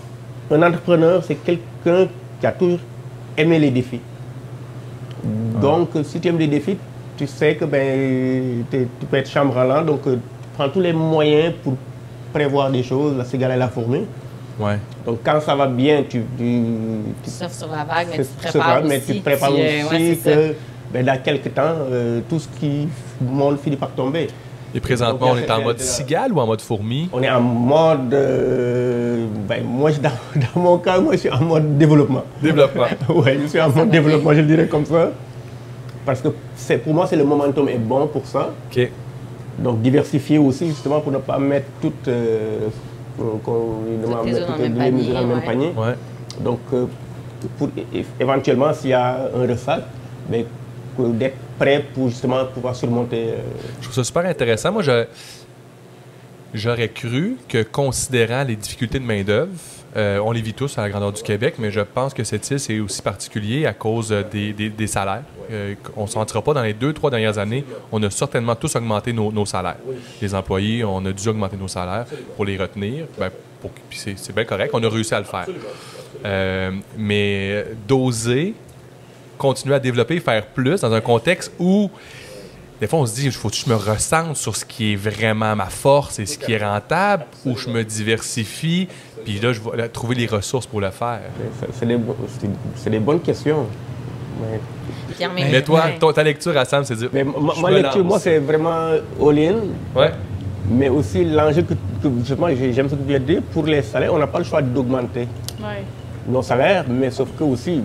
un entrepreneur, c'est quelqu'un qui a toujours aimé les défis. Donc, si tu aimes les défis, tu sais que ben, tu peux être chambranlant, donc euh, tu prends tous les moyens pour prévoir des choses, la cigale et la fourmi. Ouais. Donc quand ça va bien, tu... Tu, tu surfes sur la vague, mais tu prépares mais aussi. tu prépares aussi que ben, dans quelques temps, euh, tout ce qui monde finit par tomber. Et présentement, on est en mode cigale ou en mode fourmi? On est en mode... Euh, ben, moi, dans, dans, mon cas, moi, je suis en mode développement. Développement. oui, je suis en mode développement, je le dirais comme ça. Parce que pour moi, c'est le momentum est bon pour ça. Donc diversifier aussi, justement, pour ne pas mettre toutes, euh, toutes les, mesures dans le même panier. Donc, euh, pour, éventuellement, s'il y a un ressac, mais d'être pour justement pouvoir surmonter. Euh, je trouve ça super intéressant. Moi, j'aurais cru que, considérant les difficultés de main-d'œuvre, euh, on les vit tous à la grandeur du Québec, mais je pense que cette île, c'est aussi particulier à cause des, salaires. Euh, on ne se sentira pas dans les deux, trois dernières années, on a certainement tous augmenté nos, salaires. Les employés, on a dû augmenter nos salaires pour les retenir. Ben, c'est bien correct, on a réussi à le faire. Mais d'oser continuer à développer, faire plus dans un contexte où des fois, on se dit, il faut que je me ressente sur ce qui est vraiment ma force et ce qui est rentable, ou je me diversifie, puis là, je vais trouver les ressources pour le faire. C'est des, bonnes questions. Mais, toi, ta lecture à Sam, c'est dire. Mais ma, lecture, moi, c'est vraiment all-in. Ouais. Mais aussi, l'enjeu que, justement, j'aime ce que tu viens de dire, pour les salaires, on n'a pas le choix d'augmenter nos salaires, mais sauf que aussi,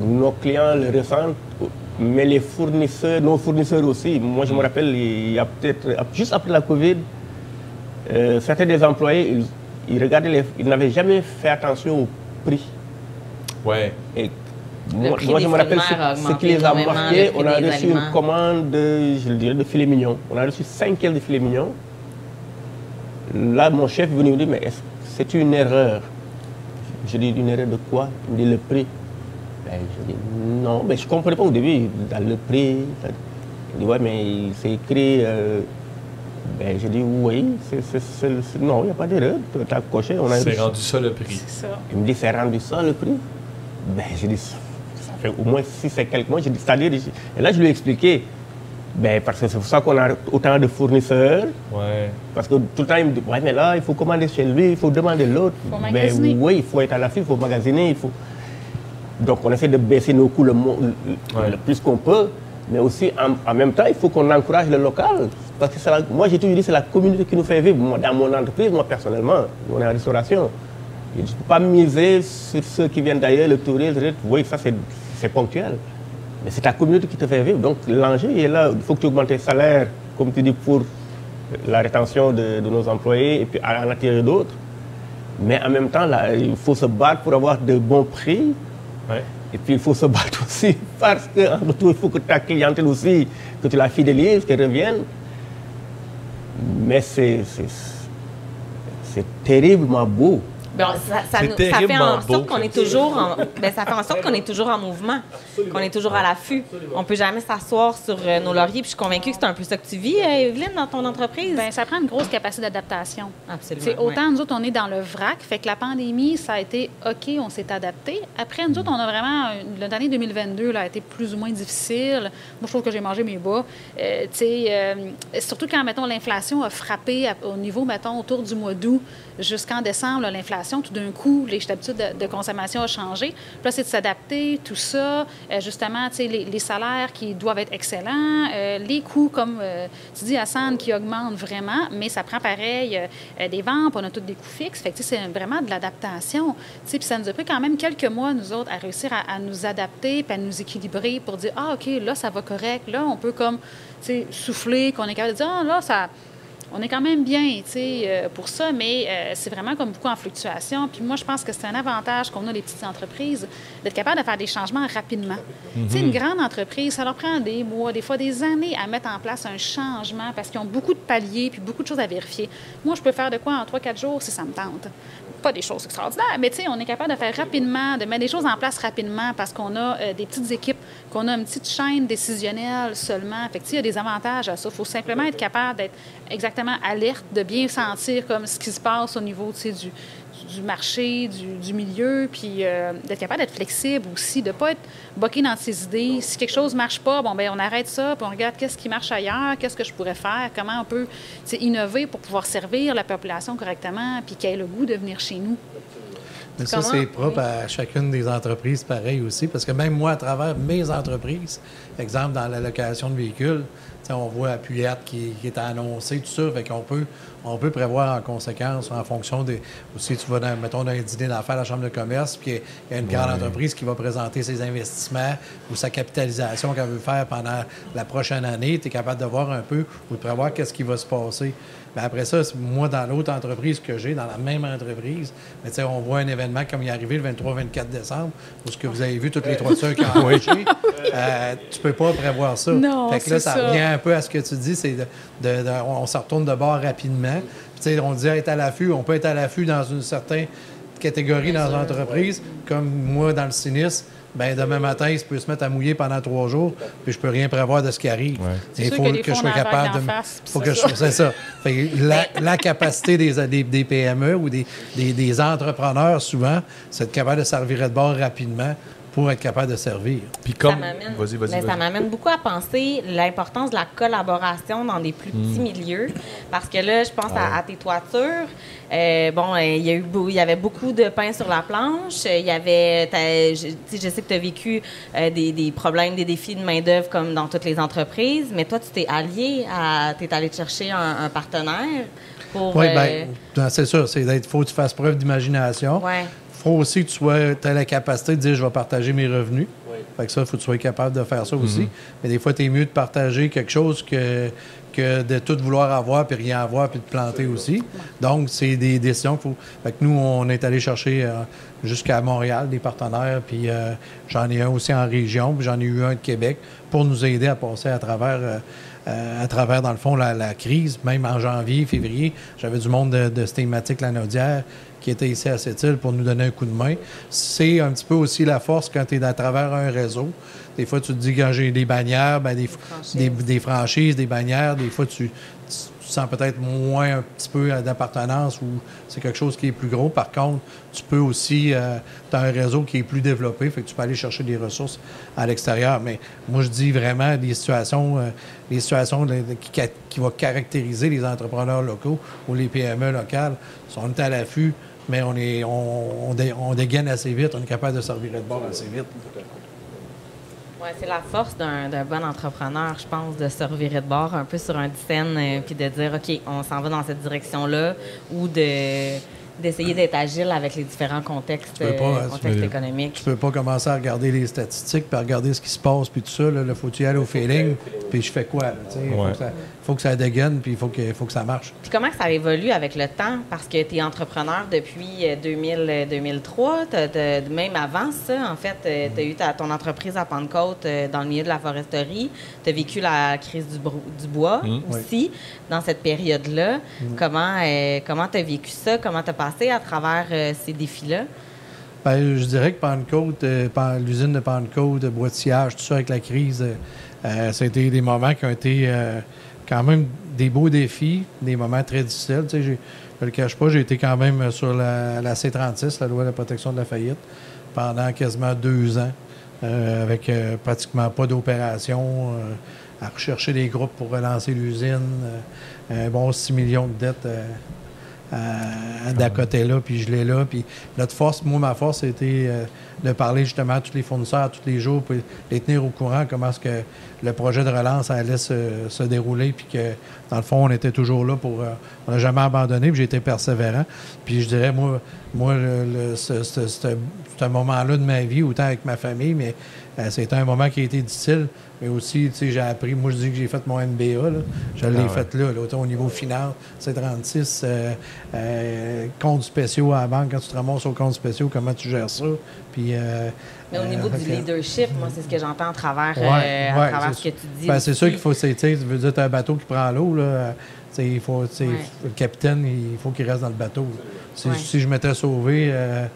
nos clients le ressentent mais les fournisseurs, nos fournisseurs aussi. Moi, je me rappelle, il y a peut-être, juste après la Covid, euh, certains des employés, ils, regardaient ils n'avaient jamais fait attention au prix. Ouais. Et moi, je me rappelle ce, qui les a marqués. On a reçu une commande, de, je le dirais, de filet mignon. On a reçu 5 kilos de filet mignon. Là, mon chef est venu me dire, mais c'est une erreur? Je dis, une erreur de quoi? Il me dit, le prix. Ben, je dis, non, mais je ne comprenais pas au début, dans le prix. Il dit, ouais, mais c'est écrit. Euh, ben, je dis, oui, c'est, non, il n'y a pas d'erreur. Tu as coché. c'est rendu ça le prix. Ça. Il me dit, c'est rendu ça le prix. Ben, je dis, ça fait au moins si c'est quelques mois. Je dis, c'est-à-dire, et là, je lui ai expliqué. Ben, parce que c'est pour ça qu'on a autant de fournisseurs. Ouais. Parce que tout le temps, il me dit, ouais, mais là, il faut commander chez lui, il faut demander l'autre. Ben, oui, il faut être à la file, il faut magasiner, il faut. Donc on essaie de baisser nos coûts le, plus qu'on peut, mais aussi en, même temps, il faut qu'on encourage le local. Parce que moi j'ai toujours dit c'est la communauté qui nous fait vivre. Moi, dans mon entreprise, moi personnellement, on est en restauration. Je ne peux pas miser sur ceux qui viennent d'ailleurs, le tourisme, oui, ça c'est ponctuel. Mais c'est ta communauté qui te fait vivre. Donc l'enjeu est là. Il faut que tu augmentes tes salaires, comme tu dis, pour la rétention de, nos employés et puis en attirer d'autres. Mais en même temps, là, il faut se battre pour avoir de bons prix et puis il faut se battre aussi parce qu'en retour, il faut que ta clientèle aussi, que tu la fidélises, qu'elle revienne. Mais c'est terriblement beau ça, ça, fait en sorte qu'on est toujours en, ben, ça fait en sorte qu'on est toujours en mouvement, qu'on est toujours à l'affût. On peut jamais s'asseoir sur euh, nos lauriers. Puis je suis convaincue que c'est un peu ça que tu vis, euh, Evelyne, dans ton entreprise. Bien, ça prend une grosse capacité d'adaptation. Absolument. C'est autant nous autres, on est dans le vrac. Fait que la pandémie, ça a été OK, on s'est adapté. Après, nous autres, on a vraiment l'année 2022 là, a été plus ou moins difficile. Moi, je trouve que j'ai mangé mes bas. Euh, surtout quand mettons l'inflation a frappé au niveau mettons autour du mois d'août jusqu'en décembre, l'inflation, tout d'un coup, les habitudes de, consommation ont changé. Là, c'est de s'adapter, tout ça. Euh, justement, tu sais, les, salaires qui doivent être excellents, euh, les coûts, comme euh, tu dis, Hassan, qui augmentent vraiment, mais ça prend pareil des ventes, on a tous des coûts fixes. Fait que, c'est vraiment de l'adaptation. Puis ça nous a pris quand même quelques mois, nous autres, à réussir à, nous adapter puis à nous équilibrer pour dire, ah, OK, là, ça va correct. Là, on peut comme, tu sais, souffler, qu'on est capable de dire, ah, là, ça on est quand même bien, tu sais, euh, pour ça, mais euh, c'est vraiment comme beaucoup en fluctuation. Puis moi, je pense que c'est un avantage qu'on a, les petites entreprises, d'être capable de faire des changements rapidement. Tu sais, une grande entreprise, ça leur prend des mois, des fois des années à mettre en place un changement parce qu'ils ont beaucoup de paliers puis beaucoup de choses à vérifier. Moi, je peux faire de quoi en 3-4 jours si ça me tente? Pas des choses extraordinaires, mais on est capable de faire rapidement, de mettre des choses en place rapidement parce qu'on a euh, des petites équipes, qu'on a une petite chaîne décisionnelle seulement. Fait que, il y a des avantages à ça. Il faut simplement être capable d'être exactement alerte, de bien sentir comme ce qui se passe au niveau, du, du marché, du, milieu, puis euh, d'être capable d'être flexible aussi, de ne pas être boqué dans ses idées. Si quelque chose ne marche pas, bon, ben on arrête ça, puis on regarde qu'est-ce qui marche ailleurs, qu'est-ce que je pourrais faire, comment on peut innover pour pouvoir servir la population correctement, puis qu'elle ait le goût de venir chez nous. Mais ça, c'est propre à chacune des entreprises, pareil aussi, parce que même moi, à travers mes entreprises, exemple dans la location de véhicules, on voit Appuyette qui, qui est annoncé, tout ça, fait qu'on peut, on peut prévoir en conséquence, en fonction des. Aussi, tu vas, dans, mettons, dans un dîner d'affaires à la Chambre de commerce, puis il y a une grande entreprise qui va présenter ses investissements ou sa capitalisation qu'elle veut faire pendant la prochaine année. Tu es capable de voir un peu ou de prévoir qu'est-ce qui va se passer. Mais après ça, moi, dans l'autre entreprise que j'ai, dans la même entreprise, mais on voit un événement comme il est arrivé le 23-24 décembre, où ce que vous avez vu, toutes les toitures qui ont marché, euh, tu peux pas prévoir ça. Non, fait que là, ça, revient un peu à ce que tu dis, c'est de, on, se retourne de bord rapidement. Puis, on dit être à l'affût, on peut être à l'affût dans une certaine catégorie dans l'entreprise, comme moi dans le sinistre ben demain matin, il peut se mettre à mouiller pendant trois jours, puis je peux rien prévoir de ce qui arrive. Il faut que, je sois capable de. faut que je C'est ça. la, capacité des, des, PME ou des, des entrepreneurs, souvent, c'est de capable de servir de bord rapidement pour être capable de servir. Puis comme... Vas-y, vas-y, ben, Ça m'amène beaucoup à penser l'importance de la collaboration dans des plus petits hmm. milieux. Parce que là, je pense à, tes toitures. Euh, bon, euh, il y, a eu, il y avait beaucoup de pain sur la planche. Il y avait... Je, je, sais que tu as vécu euh, des, des, problèmes, des défis de main-d'œuvre comme dans toutes les entreprises. Mais toi, tu t'es allié à... Tu es allé chercher un, partenaire pour... Oui, bien, c'est sûr. Il faut que tu fasses preuve d'imagination. Ouais faut aussi que tu aies la capacité de dire je vais partager mes revenus. Fait que ça, il faut que tu sois capable de faire ça aussi. Mhm. Mais des fois, tu es mieux de partager quelque chose que, que de tout vouloir avoir, puis rien avoir, puis de planter aussi. Donc, c'est des décisions qu'il faut. Fait que nous, on est allé chercher euh, jusqu'à Montréal des partenaires, puis euh, j'en ai un aussi en région, puis j'en ai eu un de Québec pour nous aider à passer à travers. Euh, à travers, dans le fond, la, crise. Même en janvier, février, j'avais du monde de, de Stématique Lanaudière qui était ici à cette île pour nous donner un coup de main. C'est un petit peu aussi la force quand tu es à travers un réseau. Des fois, tu te dis, quand j'ai des bannières, ben, des, des, franchises, des bannières, des fois, tu, sens peut-être moins un petit peu d'appartenance ou c'est quelque chose qui est plus gros. Par contre, tu peux aussi, euh, tu as un réseau qui est plus développé, fait que tu peux aller chercher des ressources à l'extérieur. Mais moi, je dis vraiment des situations, euh, les situations qui, qui vont caractériser les entrepreneurs locaux ou les PME locales. sont à l'affût mais on, est, on, dégaine assez vite, on est capable de servir de bord assez vite. Oui, c'est la force d'un bon entrepreneur, je pense, de se revirer de bord un peu sur un scène euh, puis de dire, OK, on s'en va dans cette direction-là ou de d'essayer d'être agile avec les différents contextes, euh, contextes économiques. Tu peux pas commencer à regarder les statistiques, puis à regarder ce qui se passe, puis tout ça. Il faut tu y aller au feeling, puis je fais quoi? Il faut, que ça dégaine, puis il faut que, faut que ça marche. Puis comment ça évolue avec le temps? Parce que tu es entrepreneur depuis 2000, 2003, euh, même avant ça, en fait, euh, tu as eu ton entreprise à Pentecôte dans le milieu de la foresterie. Tu as vécu la crise du, du bois mmh. aussi dans cette période-là. Mmh. Comment comment tu as vécu ça? Comment tu as passé à travers euh, ces défis-là? Bien, je dirais que Pentecôte, euh, l'usine de Pentecôte, boîtillage, tout ça avec la crise, euh, ça a été des moments qui ont été quand même des beaux défis, des moments très difficiles. je ne le cache pas, j'ai été quand même sur la, C36, la loi de la protection de la faillite, pendant quasiment deux ans, avec pratiquement pas d'opération, à rechercher des groupes pour relancer l'usine, bon 6 millions de dettes à, d'à côté là, puis je l'ai là. Puis notre force, moi, ma force, c'était euh, de parler justement à tous les fournisseurs tous les jours, puis les tenir au courant comment est-ce que le projet de relance allait se, dérouler, puis que dans le fond, on était toujours là pour. Euh, on n'a jamais abandonné, puis j'ai été persévérant. Puis je dirais, moi, moi ce, moment-là de ma vie, autant avec ma famille, mais Euh, c'était un moment qui a été difficile, mais aussi, tu sais, j'ai appris. Moi, je dis que j'ai fait mon MBA. Là. Je l'ai Ah ouais. fait là, là, autant au niveau finance, C36, euh, euh, comptes spéciaux à la banque, quand tu te ramasses aux comptes spéciaux, comment tu gères ça? Puis, euh, Mais au niveau euh, du fait que- leadership, moi, c'est ce que j'entends à travers, Ouais, euh, à ouais, travers c'est ce que tu dis. Ben, c'est sûr qu'il faut, c'est, tu veut dire, t'as un bateau qui prend l'eau, là. euh, il faut, Ouais. le capitaine, il faut qu'il reste dans le bateau. Si, Ouais. si je m'étais sauvé euh,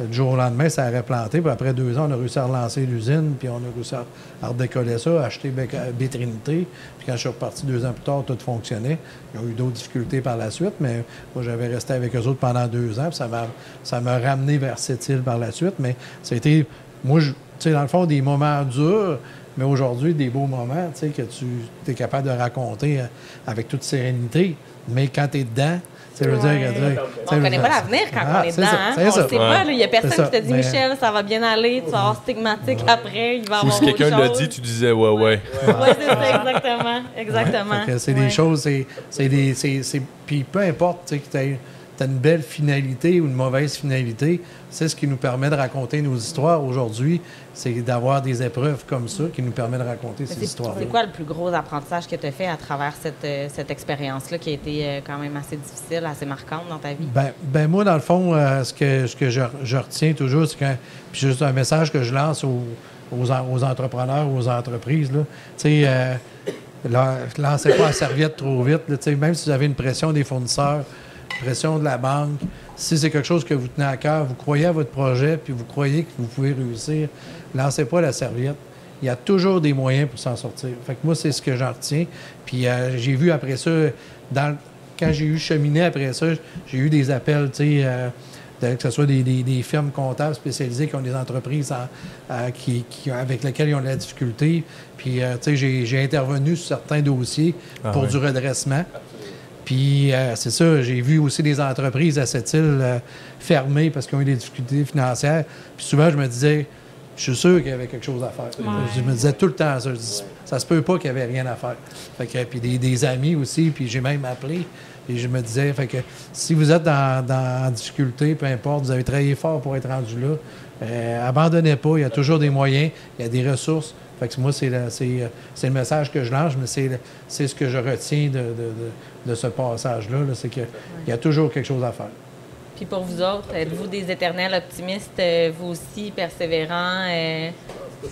du jour au lendemain, ça aurait planté. Puis après deux ans, on a réussi à relancer l'usine, puis on a réussi à, à redécoller ça, acheter Bec- B-Trinité. Puis quand je suis reparti deux ans plus tard, tout fonctionnait. Il y a eu d'autres difficultés par la suite, mais moi, j'avais resté avec eux autres pendant deux ans, puis ça m'a, ça m'a ramené vers cette île par la suite. Mais c'était, moi, tu sais, dans le fond, des moments durs, mais aujourd'hui, des beaux moments, tu sais, que tu es capable de raconter euh, avec toute sérénité. Mais quand tu es dedans, je veux dire, On je connaît pas l'avenir quand ah, on est c'est dedans. ça, hein. On sait pas. Il n'y a personne ça, qui te dit, mais- Michel, ça va bien aller, tu vas avoir stigmatique après, il va Ou avoir si quelqu'un l'a dit, tu disais ouais, ouais. Oui, c'est ça, exactement. Exactement. C'est Ouais. des choses, c'est, puis peu importe, tu sais, que tu as une belle finalité ou une mauvaise finalité, c'est ce qui nous permet de raconter nos histoires aujourd'hui, c'est d'avoir des épreuves comme ça qui nous permet de raconter ces histoires. c'est quoi le plus gros apprentissage que tu as fait à travers cette, euh, cette expérience-là qui a été euh, quand même assez difficile, assez marquante dans ta vie? Ben, ben moi, dans le fond, euh, ce que, ce que je, je retiens toujours, c'est quand. Puis juste un message que je lance aux, aux, en- aux entrepreneurs, aux entreprises, là. Tu sais, euh, la- lancez pas la serviette trop vite. là. Même si vous avez une pression des fournisseurs, pression de la banque, si c'est quelque chose que vous tenez à cœur, vous croyez à votre projet, puis vous croyez que vous pouvez réussir, lancez pas la serviette. Il y a toujours des moyens pour s'en sortir. Fait que moi, c'est ce que j'en retiens. Puis euh, j'ai vu après ça, dans, quand j'ai eu cheminé après ça, j'ai eu des appels, tu sais, euh, de- que ce soit des, des- des firmes comptables spécialisées qui ont des entreprises en- euh, qui, qui- avec lesquelles ils ont de la difficulté. Puis, euh, tu sais, j'ai, intervenu sur certains dossiers Ah pour du redressement. Puis, euh, c'est ça, j'ai vu aussi des entreprises à cette île euh, fermées parce qu'ils ont eu des difficultés financières. Puis souvent, je me disais, je suis sûr qu'il y avait quelque chose à faire. Je me disais tout le temps ça. Je dis, ça se peut pas qu'il y avait rien à faire. Fait que, puis des, des amis aussi, puis j'ai même appelé. Et je me disais, fait que si vous êtes dans, dans en difficulté, peu importe, vous avez travaillé fort pour être rendu là, euh, abandonnez pas, il y a toujours des moyens, il y a des ressources. Fait que moi, c'est le, c'est, euh, c'est le message que je lance, mais c'est, ce que je retiens de, de, de- ce passage-là, là, c'est qu'il y a toujours quelque chose à faire. Puis pour vous autres, êtes-vous des éternels optimistes, euh, vous aussi, persévérants? euh,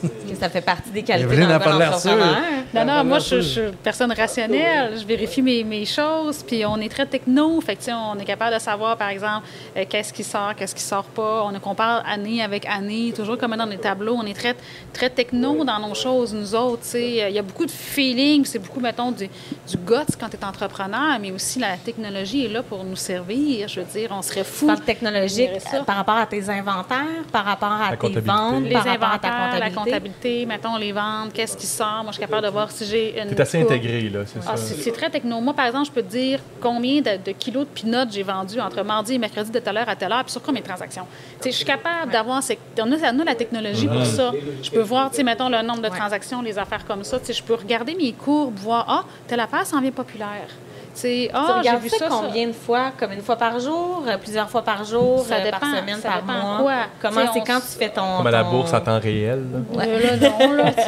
que ça fait partie des qualités Evelyne d'un a pas bon entrepreneur? Non, non, moi, je, suis personne rationnelle. Je vérifie mes, mes choses. Puis on est très techno. Fait que, tu sais, on est capable de savoir, par exemple, euh, qu'est-ce qui sort, qu'est-ce qui sort pas. On compare année avec année, toujours comme dans les tableaux. On est très, très techno dans nos choses, nous autres. tu sais. Il y a beaucoup de feeling. C'est beaucoup, mettons, du, du guts quand tu es entrepreneur, mais aussi la technologie est là pour nous servir. Je veux dire, on serait fou. parles technologique par rapport à tes inventaires, par rapport à La tes ventes, Les par rapport à ta comptabilité? Comptabilité, mettons les ventes, qu'est-ce qui sort? Moi, je suis capable de voir si j'ai une. T'es assez courbe. intégré, là, c'est Ah, ça. c'est c'est très techno. Moi, par exemple, je peux te dire combien de, de kilos de peanuts j'ai vendu entre mardi et mercredi de telle heure à telle heure, puis sur combien de transactions. Tu sais, je suis capable d'avoir... ces- On a, on a la technologie pour ça. Je peux voir, tu sais, mettons, le nombre de transactions, les affaires comme ça. Tu sais, je peux regarder mes courbes, voir, ah, telle affaire s'en vient populaire. Tu sais, Tu ah, regardes vu ça ça, ça. combien de fois? Comme une fois par jour, euh, plusieurs fois par jour, Ça euh, par dépend, semaine, ça par dépend mois? quoi. Comment c'est quand tu fais ton... Comme à la ton- bourse en temps réel. là. Euh, là, non, là, tu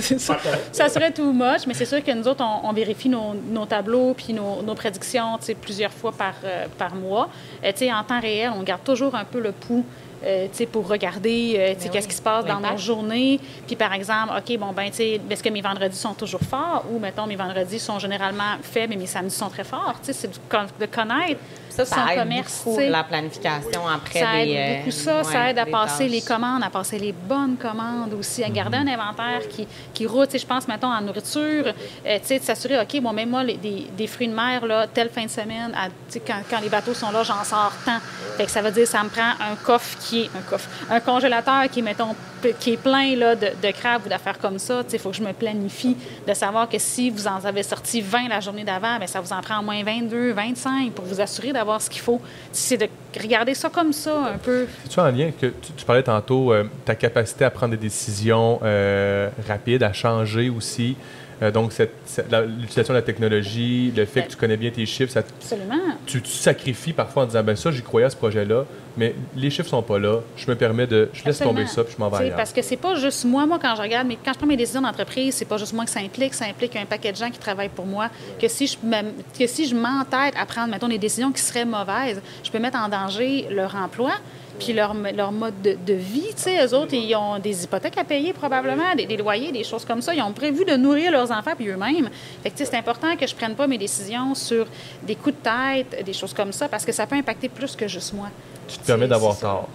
sais, ça, serait too much, mais c'est sûr que nous autres, on, on vérifie nos, nos tableaux puis nos, nos prédictions, tu sais, plusieurs fois par, euh, par mois. Euh, tu sais, en temps réel, on garde toujours un peu le pouls, euh, pour regarder, euh, Ben qu'est-ce qui se passe dans nos journées. Puis, par exemple, OK, bon, ben, tu sais, est-ce que mes vendredis sont toujours forts ou, mettons, mes vendredis sont généralement faibles et mes samedis sont très forts? Tu sais, c'est de connaître Ça, ça son aide commerce, beaucoup la planification après Ça des... aide euh, beaucoup ça. ça aide à passer les commandes, à passer les bonnes commandes aussi, à garder un inventaire qui, qui roule. Je pense, mettons, en nourriture, euh, tu sais, de s'assurer, OK, bon, même moi, les- des, des fruits de mer, là, telle fin de semaine, à- quand, quand les bateaux sont là, j'en sors tant. Fait que ça veut dire, ça me prend un coffre qui est, un coffre, un congélateur qui est, mettons, qui est plein là, de, crabes ou d'affaires comme ça. Tu il faut que je me planifie de savoir que si vous en avez sorti 20 la journée d'avant, bien, ça vous en prend au moins 22, 25 pour vous assurer d'avoir ce qu'il faut. C'est de regarder ça comme ça un peu. C'est-tu en lien que tu, tu parlais tantôt, euh, ta capacité à prendre des décisions euh, rapides, à changer aussi, Euh, donc, l'utilisation de la technologie, le fait que tu connais bien tes chiffres, ça, Absolument. tu, tu sacrifies parfois en disant, ben ça, j'y croyais à ce projet-là, mais les chiffres sont pas là. Je me permets de, je laisse Absolument. tomber ça, puis je m'en vais ailleurs. Parce que c'est pas juste moi, moi, quand je regarde, mais quand je prends mes décisions d'entreprise, c'est pas juste moi que ça implique, ça implique un paquet de gens qui travaillent pour moi. Que si je que si je m'entête à prendre, mettons, des décisions qui seraient mauvaises, je peux mettre en danger leur emploi. Puis leur, leur mode de, de vie, tu sais, eux autres, ils ont des hypothèques à payer probablement, des, des loyers, des choses comme ça. Ils ont prévu de nourrir leurs enfants puis eux-mêmes. Fait que, tu sais, c'est important que je prenne pas mes décisions sur des coups de tête, des choses comme ça, parce que ça peut impacter plus que juste moi. Tu te permets d'avoir tort.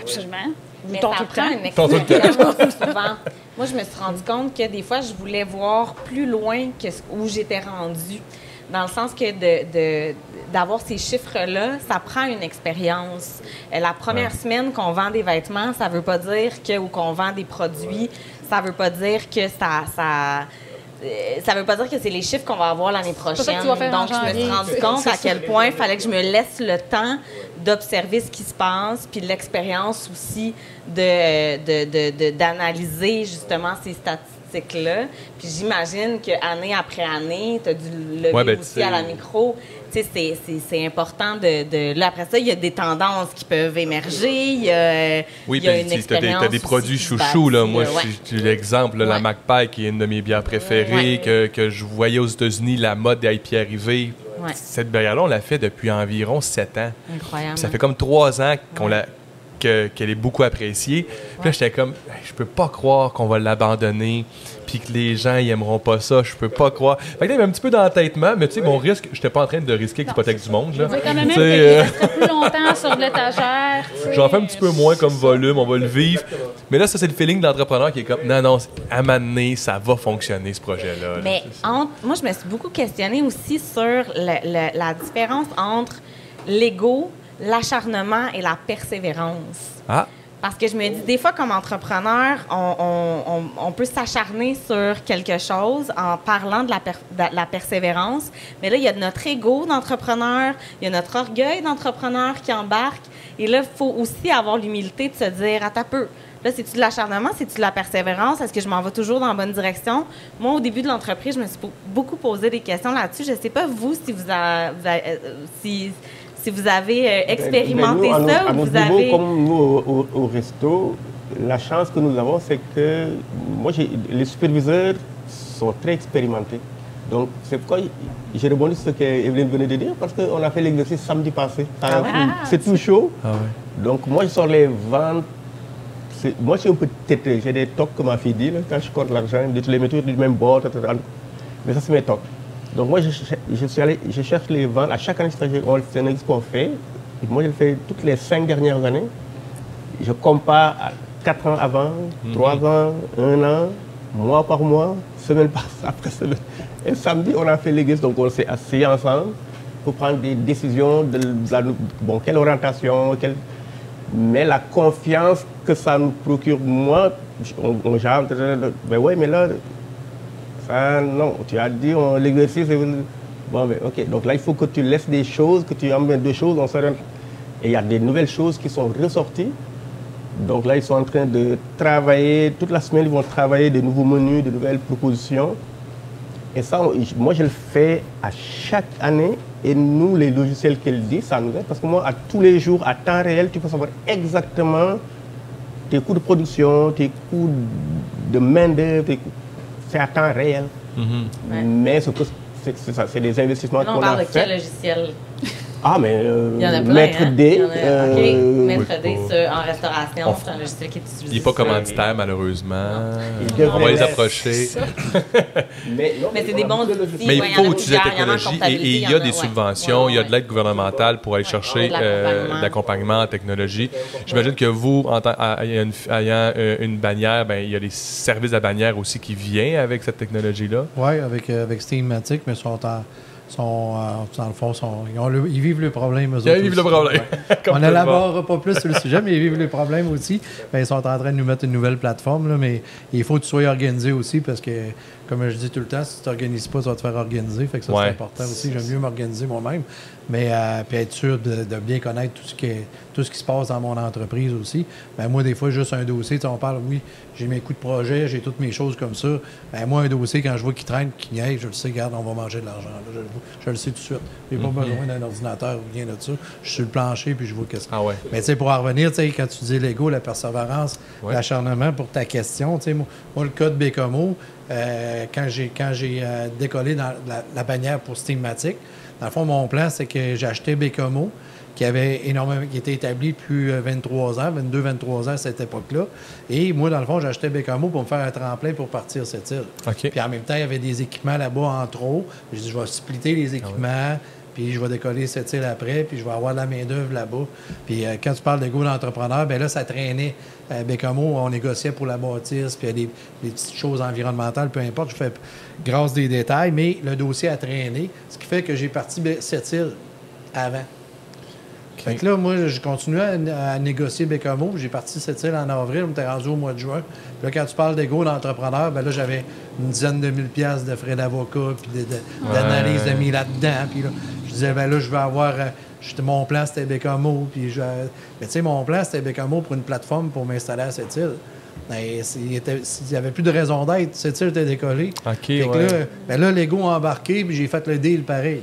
Absolument. Mais Ton ça prend temps. une expérience souvent. Moi, je me suis rendu compte que des fois, je voulais voir plus loin que ce- où j'étais rendue. Dans le sens que de, de- d'avoir ces chiffres-là, ça prend une expérience. Euh, La première Ouais. semaine qu'on vend des vêtements, ça veut pas dire que, ou qu'on vend des produits, ça veut pas dire que ça... ça euh, ça veut pas dire que c'est les chiffres qu'on va avoir l'année prochaine. Donc, je me suis rendu compte à quel point il fallait que je me laisse le temps d'observer ce qui se passe, puis l'expérience aussi de, de- de- de- d'analyser justement ces statistiques-là. Puis j'imagine qu'année après année, tu as dû lever Ouais, ben, aussi à la micro. Tu sais, c'est, important de, de... Là, après ça, il y a des tendances qui peuvent émerger. Il y a, Oui, il y a puis une tu as des, produits chouchous. Là. bâtit, Moi, ouais. j'ai j'ai l'exemple, la. MacPie, qui est une de mes bières préférées, Ouais. que, que je voyais aux États-Unis, la mode des IPA arriver. Cette bière-là, on l'a fait depuis environ sept ans. Incroyable. Ça fait comme trois ans qu'on l'a que- qu'elle est beaucoup appréciée. Puis là, j'étais comme, je peux pas croire qu'on va l'abandonner, puis que les gens, ils aimeront pas ça. Je peux pas croire. Fait que là, il y avait un petit peu d'entêtement, mais tu sais, mon risque, j'étais pas en train de risquer l'hypothèque du monde. Là. Quand même euh, plus longtemps sur l'étagère. J'en fais un petit peu moins comme volume, on va le vivre. Mais là, ça, c'est le feeling de l'entrepreneur qui est comme, non, non, à donné, ça va fonctionner, ce projet-là. là. Mais entre- moi, je me suis beaucoup questionnée aussi sur le- le- la différence entre l'ego, l'acharnement et la persévérance. Ah, Parce que je me dis, des fois, comme entrepreneur, on, peut s'acharner sur quelque chose en parlant de la, persévérance. Mais là, il y a notre ego d'entrepreneur, il y a notre orgueil d'entrepreneur qui embarque. Et là, il faut aussi avoir l'humilité de se dire, à ta peu. Là, c'est-tu de l'acharnement, c'est-tu de la persévérance? Est-ce que je m'en vais toujours dans la bonne direction? Moi, au début de l'entreprise, je me suis beaucoup posé des questions là-dessus. Je ne sais pas, vous, si vous, a- vous a- euh, si, si vous avez euh, expérimenté Ben, nous, à ça à notre vous niveau, avez... Comme nous, au, au- au resto, la chance que nous avons, c'est que moi, les superviseurs sont très expérimentés. Donc, c'est pourquoi j'ai rebondi sur ce qu'Evelyne venait de dire, parce qu'on a fait l'exercice samedi passé. Ouais? C'est tout chaud. ah ouais. Donc, moi, je sors les ventes. Moi, je suis un peu têteux. J'ai des tocs, comme ma fille dit. là. Quand je compte l'argent, je les mets tous du même bord. Mais ça, c'est mes tocs. Donc, moi, je, je, suis allé, je cherche les ventes. À chaque année, c'est un exercice qu'on fait. Et moi, je le fais toutes les cinq dernières années. Je compare à quatre ans avant, trois ans, un an, mois par mois, semaine par après semaine. Et samedi, on a fait l'exercice. Donc, on s'est assis ensemble pour prendre des décisions de, la, bon, quelle orientation, quelle, mais la confiance que ça nous procure, moi, on, on genre, ben ouais, mais là, ça, non, tu as dit, on- l'exercice, bon, mais ok, donc là, il faut que tu laisses des choses, que tu emmènes des choses, on s'oriente. Et il y a des nouvelles choses qui sont ressorties. Donc là, ils sont en train de travailler, toute la semaine, ils vont travailler de nouveaux menus, de nouvelles propositions. Et ça, moi, je le fais à chaque année. Et nous, les logiciels qu'elle dit, ça nous aide. Parce que moi, à tous les jours, à temps réel, tu peux savoir exactement tes coûts de production, tes coûts de main-d'œuvre. tes coûts- C'est à temps réel. Ouais. Mais c'est que- c'est des investissements Là, on qu'on parle a de quel fait. logiciel? Ah, mais euh, Il y en a plein. Maître hein? D. Il y en a- euh, OK. Maître D en restauration, On- c'est un logiciel qui est utilisé. Il n'est pas commanditaire, malheureusement. Il On va les approcher. Mais, non, Mais c'est des a bons outils. logiciels. Mais il faut utiliser la technologie et- il y a des subventions, il y a de l'aide gouvernementale pour aller chercher euh, l'accompagnement. en technologie. J'imagine que vous, en tant- à- ayant une, euh, une bannière, ben, il y a les services à bannière aussi qui viennent avec cette technologie-là. Oui, avec, avec Steamatic, mais sont en. Sont, euh, dans le fond, sont, ils, ont le- ils vivent le problème. eux Ils autres vivent le aussi. problème. Ouais. Comme On n'élaborera pas plus sur le sujet, mais ils vivent le problème aussi. Ben, ils sont en train de nous mettre une nouvelle plateforme, là, mais il faut que tu sois organisé aussi parce que, comme je dis tout le temps, si tu t'organises pas, tu vas te faire organiser. Fait que ça, Ouais. c'est important aussi. J'aime mieux m'organiser moi-même, mais euh, puis être sûr de, de bien connaître tout ce, qui est- tout ce qui se passe dans mon entreprise aussi. Ben, moi, des fois, juste un dossier, on parle, oui, j'ai mes coups de projet, j'ai toutes mes choses comme ça. Ben, moi, un dossier, quand je vois qu'il traîne, qu'il niaise, je le sais, regarde, on va manger de l'argent. Je, le vois. Je le sais tout de suite. J'ai pas besoin d'un ordinateur ou rien de ça. Je suis sur le plancher, puis je vois qu'est-ce que Ah ouais. mais tu sais, pour en revenir, tu sais, quand tu dis l'ego, la persévérance, Ouais. l'acharnement pour ta question, tu sais, moi, moi, le cas de Bécomo, euh, quand j'ai quand j'ai euh, décollé dans la, la bannière pour Stigmatic, dans le fond, mon plan, c'est que j'ai acheté Bécomo, qui avait énormément, qui était établi depuis euh, 23 ans, 22-23 ans à cette époque-là. Et moi, dans le fond, j'ai acheté Bécomo pour me faire un tremplin pour partir cette île. Puis en même temps, il y avait des équipements là-bas en trop. J'ai dit, je vais splitter les équipements, puis je vais décoller cette île après, puis je vais avoir de la main-d'œuvre là-bas. Puis euh, quand tu parles de go d'entrepreneur, ben là, ça traînait. Euh, Bécamo, on négociait pour la bâtisse, puis il y a des, des petites choses environnementales, peu importe. Je fais grâce des détails, mais le dossier a traîné, ce qui fait que j'ai parti cette île avant. Fait que là, moi, je continuais à, à négocier Bécamo. J'ai parti cette île en avril, on était rendu au mois de juin. Puis là, quand tu parles d'égo d'entrepreneur, ben là, j'avais une dizaine de mille piastres de frais d'avocat, puis de- de- d'analyse de, mis là-dedans. Puis là, je disais, ben là, je vais avoir... euh, mon plan, c'était Bécamo. Puis je... Mais tu sais, mon plan, c'était Bécamo pour une plateforme pour m'installer à cette île. C'est- il n'y avait plus de raison d'être, cette île était décollée. OK, Fait que ouais. là, ben là, l'ego a embarqué, puis j'ai fait le deal pareil.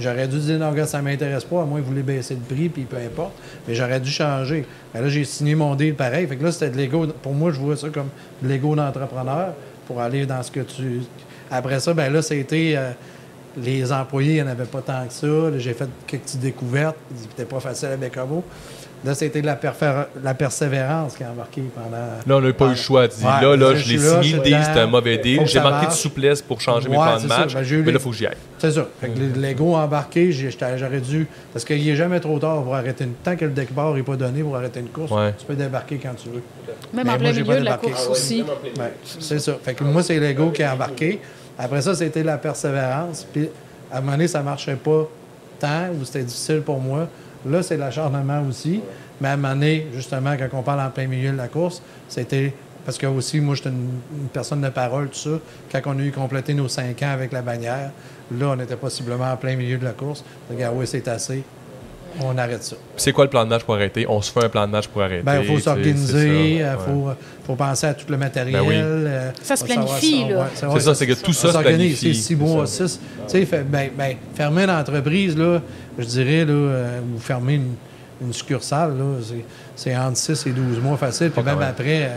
J'aurais dû dire, non, gars, ça m'intéresse pas, à moins vous voulez baisser le prix, puis peu importe. Mais j'aurais dû changer. Ben là, j'ai signé mon deal pareil. Fait que là, c'était de l'ego. Pour moi, je vois ça comme de l'ego d'entrepreneur pour aller dans ce que tu. Après ça, ben là, c'était. euh, les employés, il n'y en avait pas tant que ça. J'ai fait quelques petites découvertes. C'était pas facile avec Bécamo. Là, c'était de la, persévérance qui a embarqué pendant. Là, on n'a pas eu le choix. Ouais, là, là, je l'ai signé, le deal, c'était un mauvais deal. J'ai manqué de souplesse pour changer mes plans de match. Ben, mais là, il faut que j'y aille. C'est ça. Fait que l'ego embarqué, j'aurais dû. Parce qu'il n'est jamais trop tard pour arrêter une. Tant que le départ n'est pas donné pour arrêter une course, Ouais. tu peux débarquer quand tu veux. Même Mais en moi, plein j'ai milieu pas de la course aussi. Ouais, c'est ça. Fait que moi, c'est l'ego qui a embarqué. Après ça, c'était la persévérance. Puis à un moment donné, ça marchait pas tant ou c'était difficile pour moi. Là, c'est l'acharnement aussi. Mais à un moment donné, justement, quand on parle en plein milieu de la course, c'était. Parce que aussi, moi, j'étais une, personne de parole, tout ça. Quand on a eu complété nos cinq ans avec la bannière, là, on était possiblement en plein milieu de la course. Regarde, oui, c'est assez. On arrête ça. C'est quoi le plan de match pour arrêter? On se fait un plan de match pour arrêter. Ben, il faut tu sais, s'organiser, ça. il Ouais. faut, faut penser à tout le matériel. Ben oui. euh, Ça se faut planifie, ça, là. ouais, C'est ça, c'est que tout ça se s'organise. planifie. C'est six mois, C'est six. Tu sais, ben, ben, fermer une entreprise, là, je dirais, là, euh, ou fermer une, une succursale, là, c'est- c'est entre 6 et 12 mois facile. Puis Pas même quand même. après, euh,